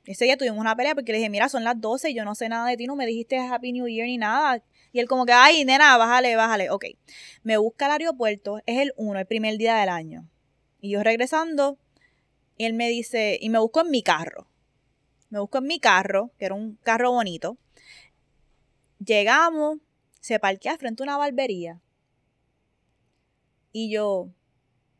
ese día tuvimos una pelea porque le dije, mira, son las 12 y yo no sé nada de ti, no me dijiste Happy New Year ni nada. Y él como que, ay, nena, bájale, bájale. Ok, me busca al aeropuerto, es el 1, el primer día del año. Y yo regresando, y él me dice, y me busco en mi carro. Me busco en mi carro, que era un carro bonito. Llegamos, se parquea frente a una barbería. Y yo,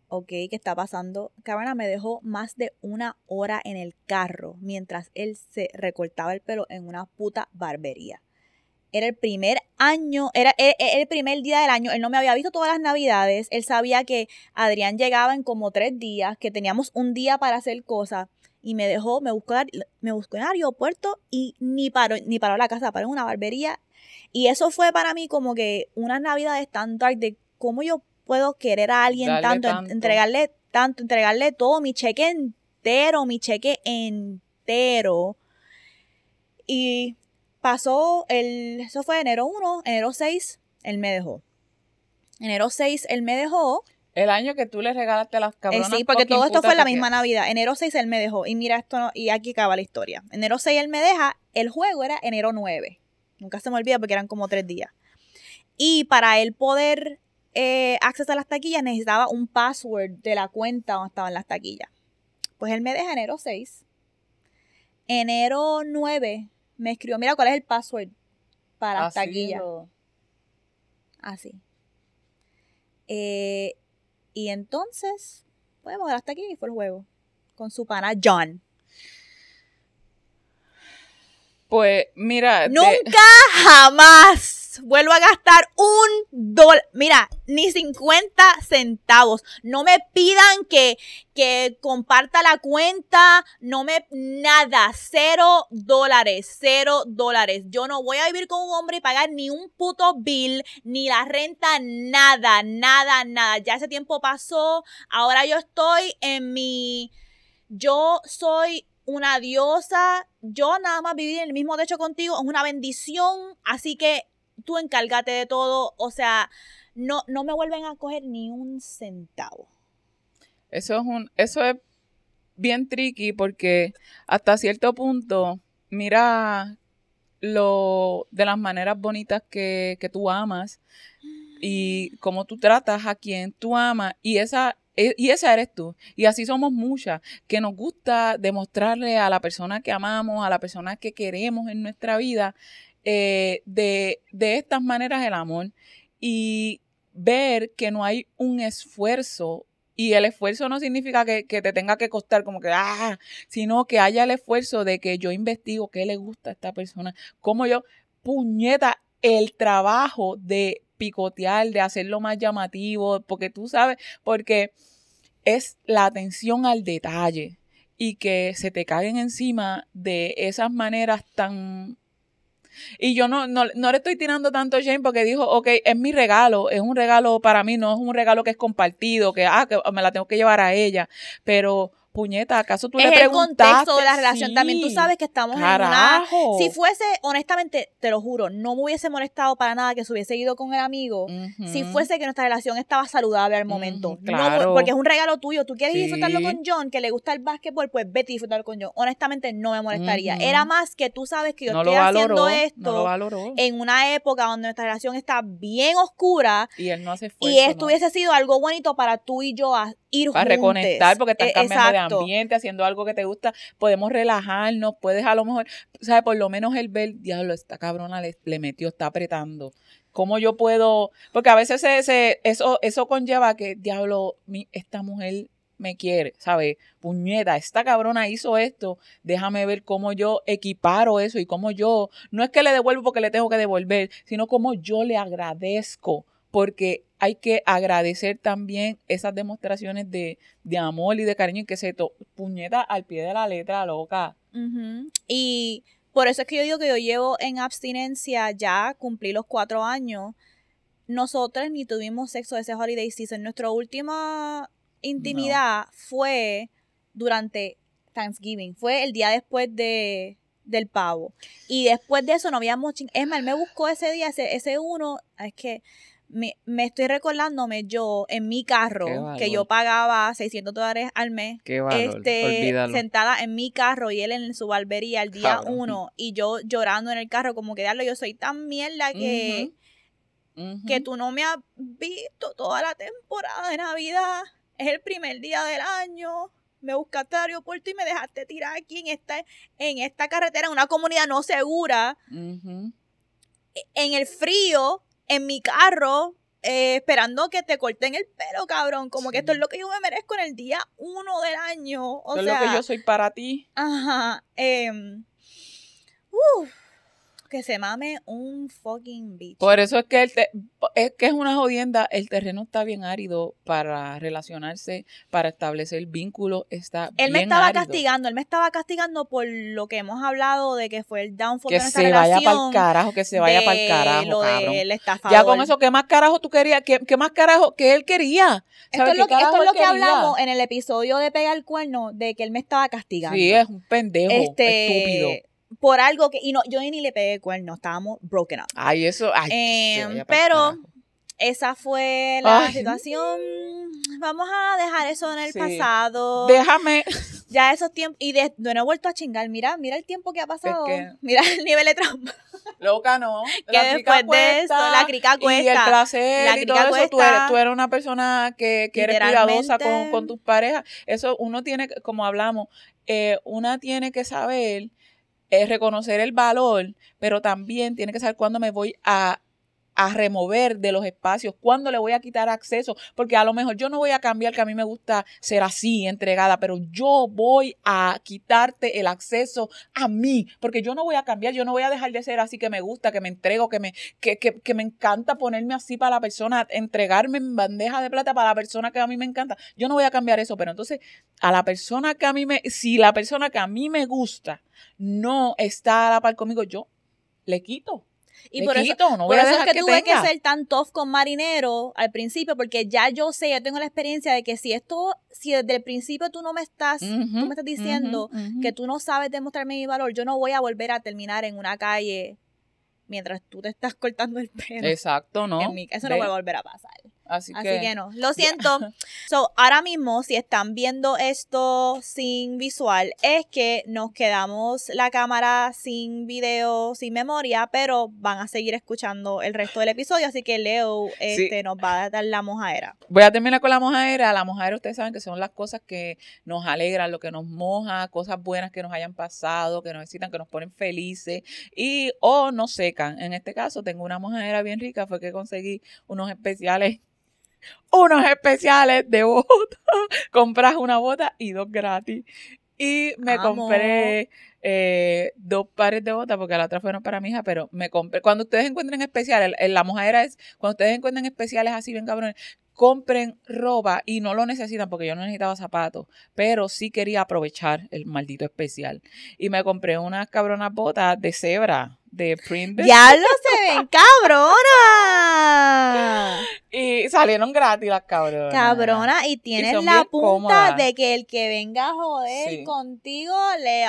ok, ¿qué está pasando? Cabana me dejó más de una hora en el carro mientras él se recortaba el pelo en una puta barbería. Era el primer año, era el, primer día del año, él no me había visto todas las navidades, él sabía que Adrián llegaba en como tres días, que teníamos un día para hacer cosas y me dejó, me buscó, me buscó en el aeropuerto y ni paró, ni paró la casa, paró en una barbería. Y eso fue para mí como que unas navidades tan dark de cómo yo puedo querer a alguien tanto, entregarle tanto, entregarle todo, mi cheque entero, mi cheque entero. Y pasó el, eso fue enero 1, enero 6, él me dejó. Enero 6, él me dejó. El año que tú le regalaste las cabronas. Eh, sí, porque todo esto fue la misma Navidad. Enero 6 él me dejó. Y mira esto, y aquí acaba la historia. Enero 6 él me deja. El juego era enero 9. Nunca se me olvida porque eran como tres días. Y para él poder eh, acceso a las taquillas, necesitaba un password de la cuenta donde estaban las taquillas. Pues él me deja enero 6. Enero 9 me escribió, mira cuál es el password para las taquillas. Así. Eh, y entonces, podemos dar hasta aquí y fue el juego. Con su pana John. Pues mira. Nunca jamás vuelvo a gastar un dólar. Mira, ni 50 centavos. No me pidan que, que comparta la cuenta. No me. Nada. Cero dólares. Cero dólares. Yo no voy a vivir con un hombre y pagar ni un puto bill, ni la renta, nada, nada, nada. Ya ese tiempo pasó. Ahora yo estoy en mi. Yo soy una diosa. Yo nada más vivir en el mismo techo contigo es una bendición. Así que tú encárgate de todo, o sea, no, no me vuelven a coger ni un centavo. Eso es un, eso es bien tricky porque hasta cierto punto, mira lo de las maneras bonitas que, que tú amas y cómo tú tratas a quien tú amas y esa e, y esa eres tú. Y así somos muchas, que nos gusta demostrarle a la persona que amamos, a la persona que queremos en nuestra vida, eh, de, estas maneras el amor y ver que no hay un esfuerzo y el esfuerzo no significa que, te tenga que costar como que, ah, sino que haya el esfuerzo de que yo investigo qué le gusta a esta persona, como yo, puñeta, el trabajo de picotear, de hacerlo más llamativo, porque tú sabes, porque es la atención al detalle. y que se te caguen encima de esas maneras tan y yo no, no, no, le estoy tirando tanto a Jane porque dijo, ok, es mi regalo, es un regalo para mí, no es un regalo que es compartido, que, ah, que me la tengo que llevar a ella, pero puñeta, ¿acaso tú es le preguntaste? el contexto de la relación también. Tú sabes que estamos en una... Si fuese, honestamente, te lo juro, no me hubiese molestado para nada que se hubiese ido con el amigo si fuese que nuestra relación estaba saludable al momento. claro. porque es un regalo tuyo. Tú quieres disfrutarlo con John, que le gusta el básquetbol, pues vete y disfrutarlo con John. Honestamente, no me molestaría. Era más que tú sabes que yo estoy haciendo esto en una época donde nuestra relación está bien oscura. Y él no hace Y esto hubiese sido algo bonito para tú y yo ir Para reconectar, porque estás e, cambiando de ambiente, haciendo algo que te gusta, podemos relajarnos, puedes a lo mejor, ¿sabes? Por lo menos el ver, diablo, esta cabrona le, metió, está apretando. ¿Cómo yo puedo? Porque a veces eso, eso conlleva que, diablo, mi, esta mujer me quiere, ¿sabes? Puñeta, esta cabrona hizo esto, déjame ver cómo yo equiparo eso y cómo yo, no es que le devuelvo porque le tengo que devolver, sino cómo yo le agradezco porque hay que agradecer también esas demostraciones de, amor y de cariño y que se to puñeta al pie de la letra, loca. Y por eso es que yo digo que yo llevo en abstinencia ya, cumplí los cuatro años. Nosotros ni tuvimos sexo ese holiday season. Nuestra última intimidad fue durante Thanksgiving. Fue el día después de, del pavo. Y después de eso no habíamos... Es más, él me buscó ese día, ese, ese uno... Es que me, estoy recordándome yo en mi carro, que yo pagaba 600 dólares al mes, este, sentada en mi carro y él en su barbería el día uno y yo llorando en el carro como que yo soy tan mierda que, que tú no me has visto toda la temporada de Navidad, es el primer día del año, me buscaste al aeropuerto y me dejaste tirar aquí en esta, en esta carretera, en una comunidad no segura, e, en el frío, en mi carro eh, esperando que te corten el pelo, cabrón. Como que esto es lo que yo me merezco en el día uno del año. O es lo que yo soy para ti. Ajá. Eh, que se mame un fucking bicho. Por eso es que, es que es una jodienda, el terreno está bien árido para relacionarse, para establecer vínculos, está Él me estaba castigando, él me estaba castigando por lo que hemos hablado de que fue el downfall que de nuestra se vaya para el carajo, que se vaya para el carajo, cabrón. Ya con eso, ¿qué más carajo tú querías? ¿Qué, qué más carajo que él quería? Esto es lo, que, esto es lo que hablamos en el episodio de Pega el Cuerno, de que él me estaba castigando. Sí, es un pendejo, este, estúpido por algo que, y no, yo ni le pegué cuerno, estábamos broken up. Ay, eso, ay, em, pero esa fue la situación. Vamos a dejar eso en el pasado. Déjame. Ya esos tiempos, y de, no he vuelto a chingar. Mira, mira el tiempo que ha pasado. mira el nivel de trauma. Loca, no. que después de eso, la crica cuesta. Y el placer la y todo eso. Tú eres, tú eres, una persona que, que eres cuidadosa con, con tus parejas. Eso uno tiene, como hablamos, eh, una tiene que saber es reconocer el valor, pero también tiene que saber cuándo me voy a, a remover de los espacios, cuándo le voy a quitar acceso, porque a lo mejor yo no voy a cambiar, que a mí me gusta ser así, entregada, pero yo voy a quitarte el acceso a mí, porque yo no voy a cambiar, yo no voy a dejar de ser así que me gusta, que me entrego, que me, que, que, que me encanta ponerme así para la persona, entregarme en bandeja de plata para la persona que a mí me encanta. Yo no voy a cambiar eso, pero entonces a la persona que a mí me, si la persona que a mí me gusta no está a la par conmigo, yo le quito y por eso, no por eso es que, tuve que ser tan tough con Marinero al principio, porque ya yo sé, ya tengo la experiencia de que si esto, si desde el principio tú no me estás, tú me estás diciendo que tú no sabes demostrarme mi valor, yo no voy a volver a terminar en una calle mientras tú te estás *laughs* cortando el pelo. Exacto, ¿no? eso no va a volver a pasar. Así, que, no, lo siento. *laughs* so, ahora mismo, si están viendo esto sin visual, es que nos quedamos la cámara sin video, sin memoria, pero van a seguir escuchando el resto del episodio, así que Leo este, nos va a dar la mojadera. Voy a terminar con la mojadera. La mojadera, ustedes saben que son las cosas que nos alegran, lo que nos moja, cosas buenas que nos hayan pasado, que nos necesitan, que nos ponen felices y o nos secan. En este caso, tengo una mojadera bien rica, fue que conseguí unos especiales unos especiales de bota. *laughs* Compras una bota y dos gratis. Y me compré eh, dos pares de botas, porque la otra fueron para mi hija, pero me compré. Cuando ustedes encuentren especiales, la mojadera es, cuando ustedes encuentren especiales así bien cabrones, compren ropa y no lo necesitan porque yo no necesitaba zapatos, pero sí quería aprovechar el maldito especial. Y me compré unas cabronas botas de cebra, de print. ¡Ya lo se ven, *laughs* cabrona! y salieron gratis las cabronas. Cabrona, y tienes la punta de que el que venga a joder contigo le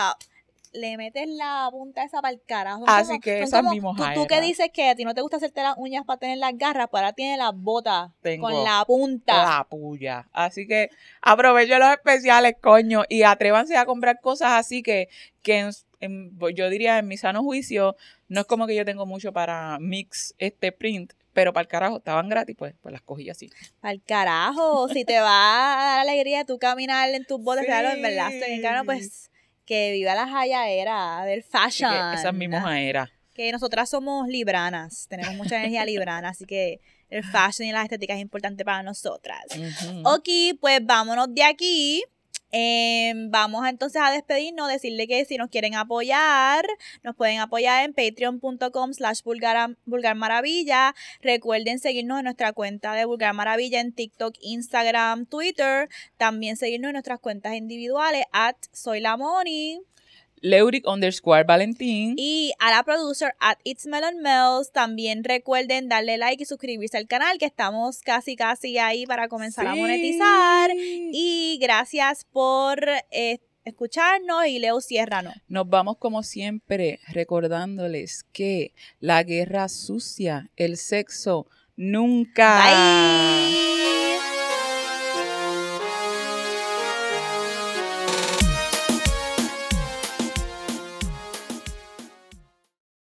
le metes la punta esa para el carajo. Así que esa es mi. Tú, tú, que dices que a ti no te gusta hacerte las uñas para tener las garras, pues ahora tiene las botas con la punta. La puya. Así que aprovecho los especiales, coño, y atrévanse a comprar cosas así que, que yo diría en mi sano juicio, no es como que yo tengo mucho para mix este print, pero para el carajo estaban gratis, pues, pues las cogí así. Para el carajo, si te va a dar alegría tú caminar en tus botas, claro, en verdad, en pues que viva la era del fashion. esa misma era. Que nosotras somos libranas, tenemos mucha energía librana, así que el fashion y la estética es importante para nosotras. Ok, pues vámonos de aquí. Em, vamos entonces a despedirnos, decirle que si nos quieren apoyar, nos pueden apoyar en patreon.com slash vulgar maravilla. Recuerden seguirnos en nuestra cuenta de Vulgar Maravilla en TikTok, Instagram, Twitter. También seguirnos en nuestras cuentas individuales at Soy la. Leuric underscore Valentín. Y a la producer at It's Melon Mel's. También recuerden darle like y suscribirse al canal, que estamos casi, casi ahí para comenzar a monetizar. Y gracias por eh, escucharnos y Leo ciérranos. Nos vamos como siempre recordándoles que la guerra sucia, el sexo, nunca. Bye.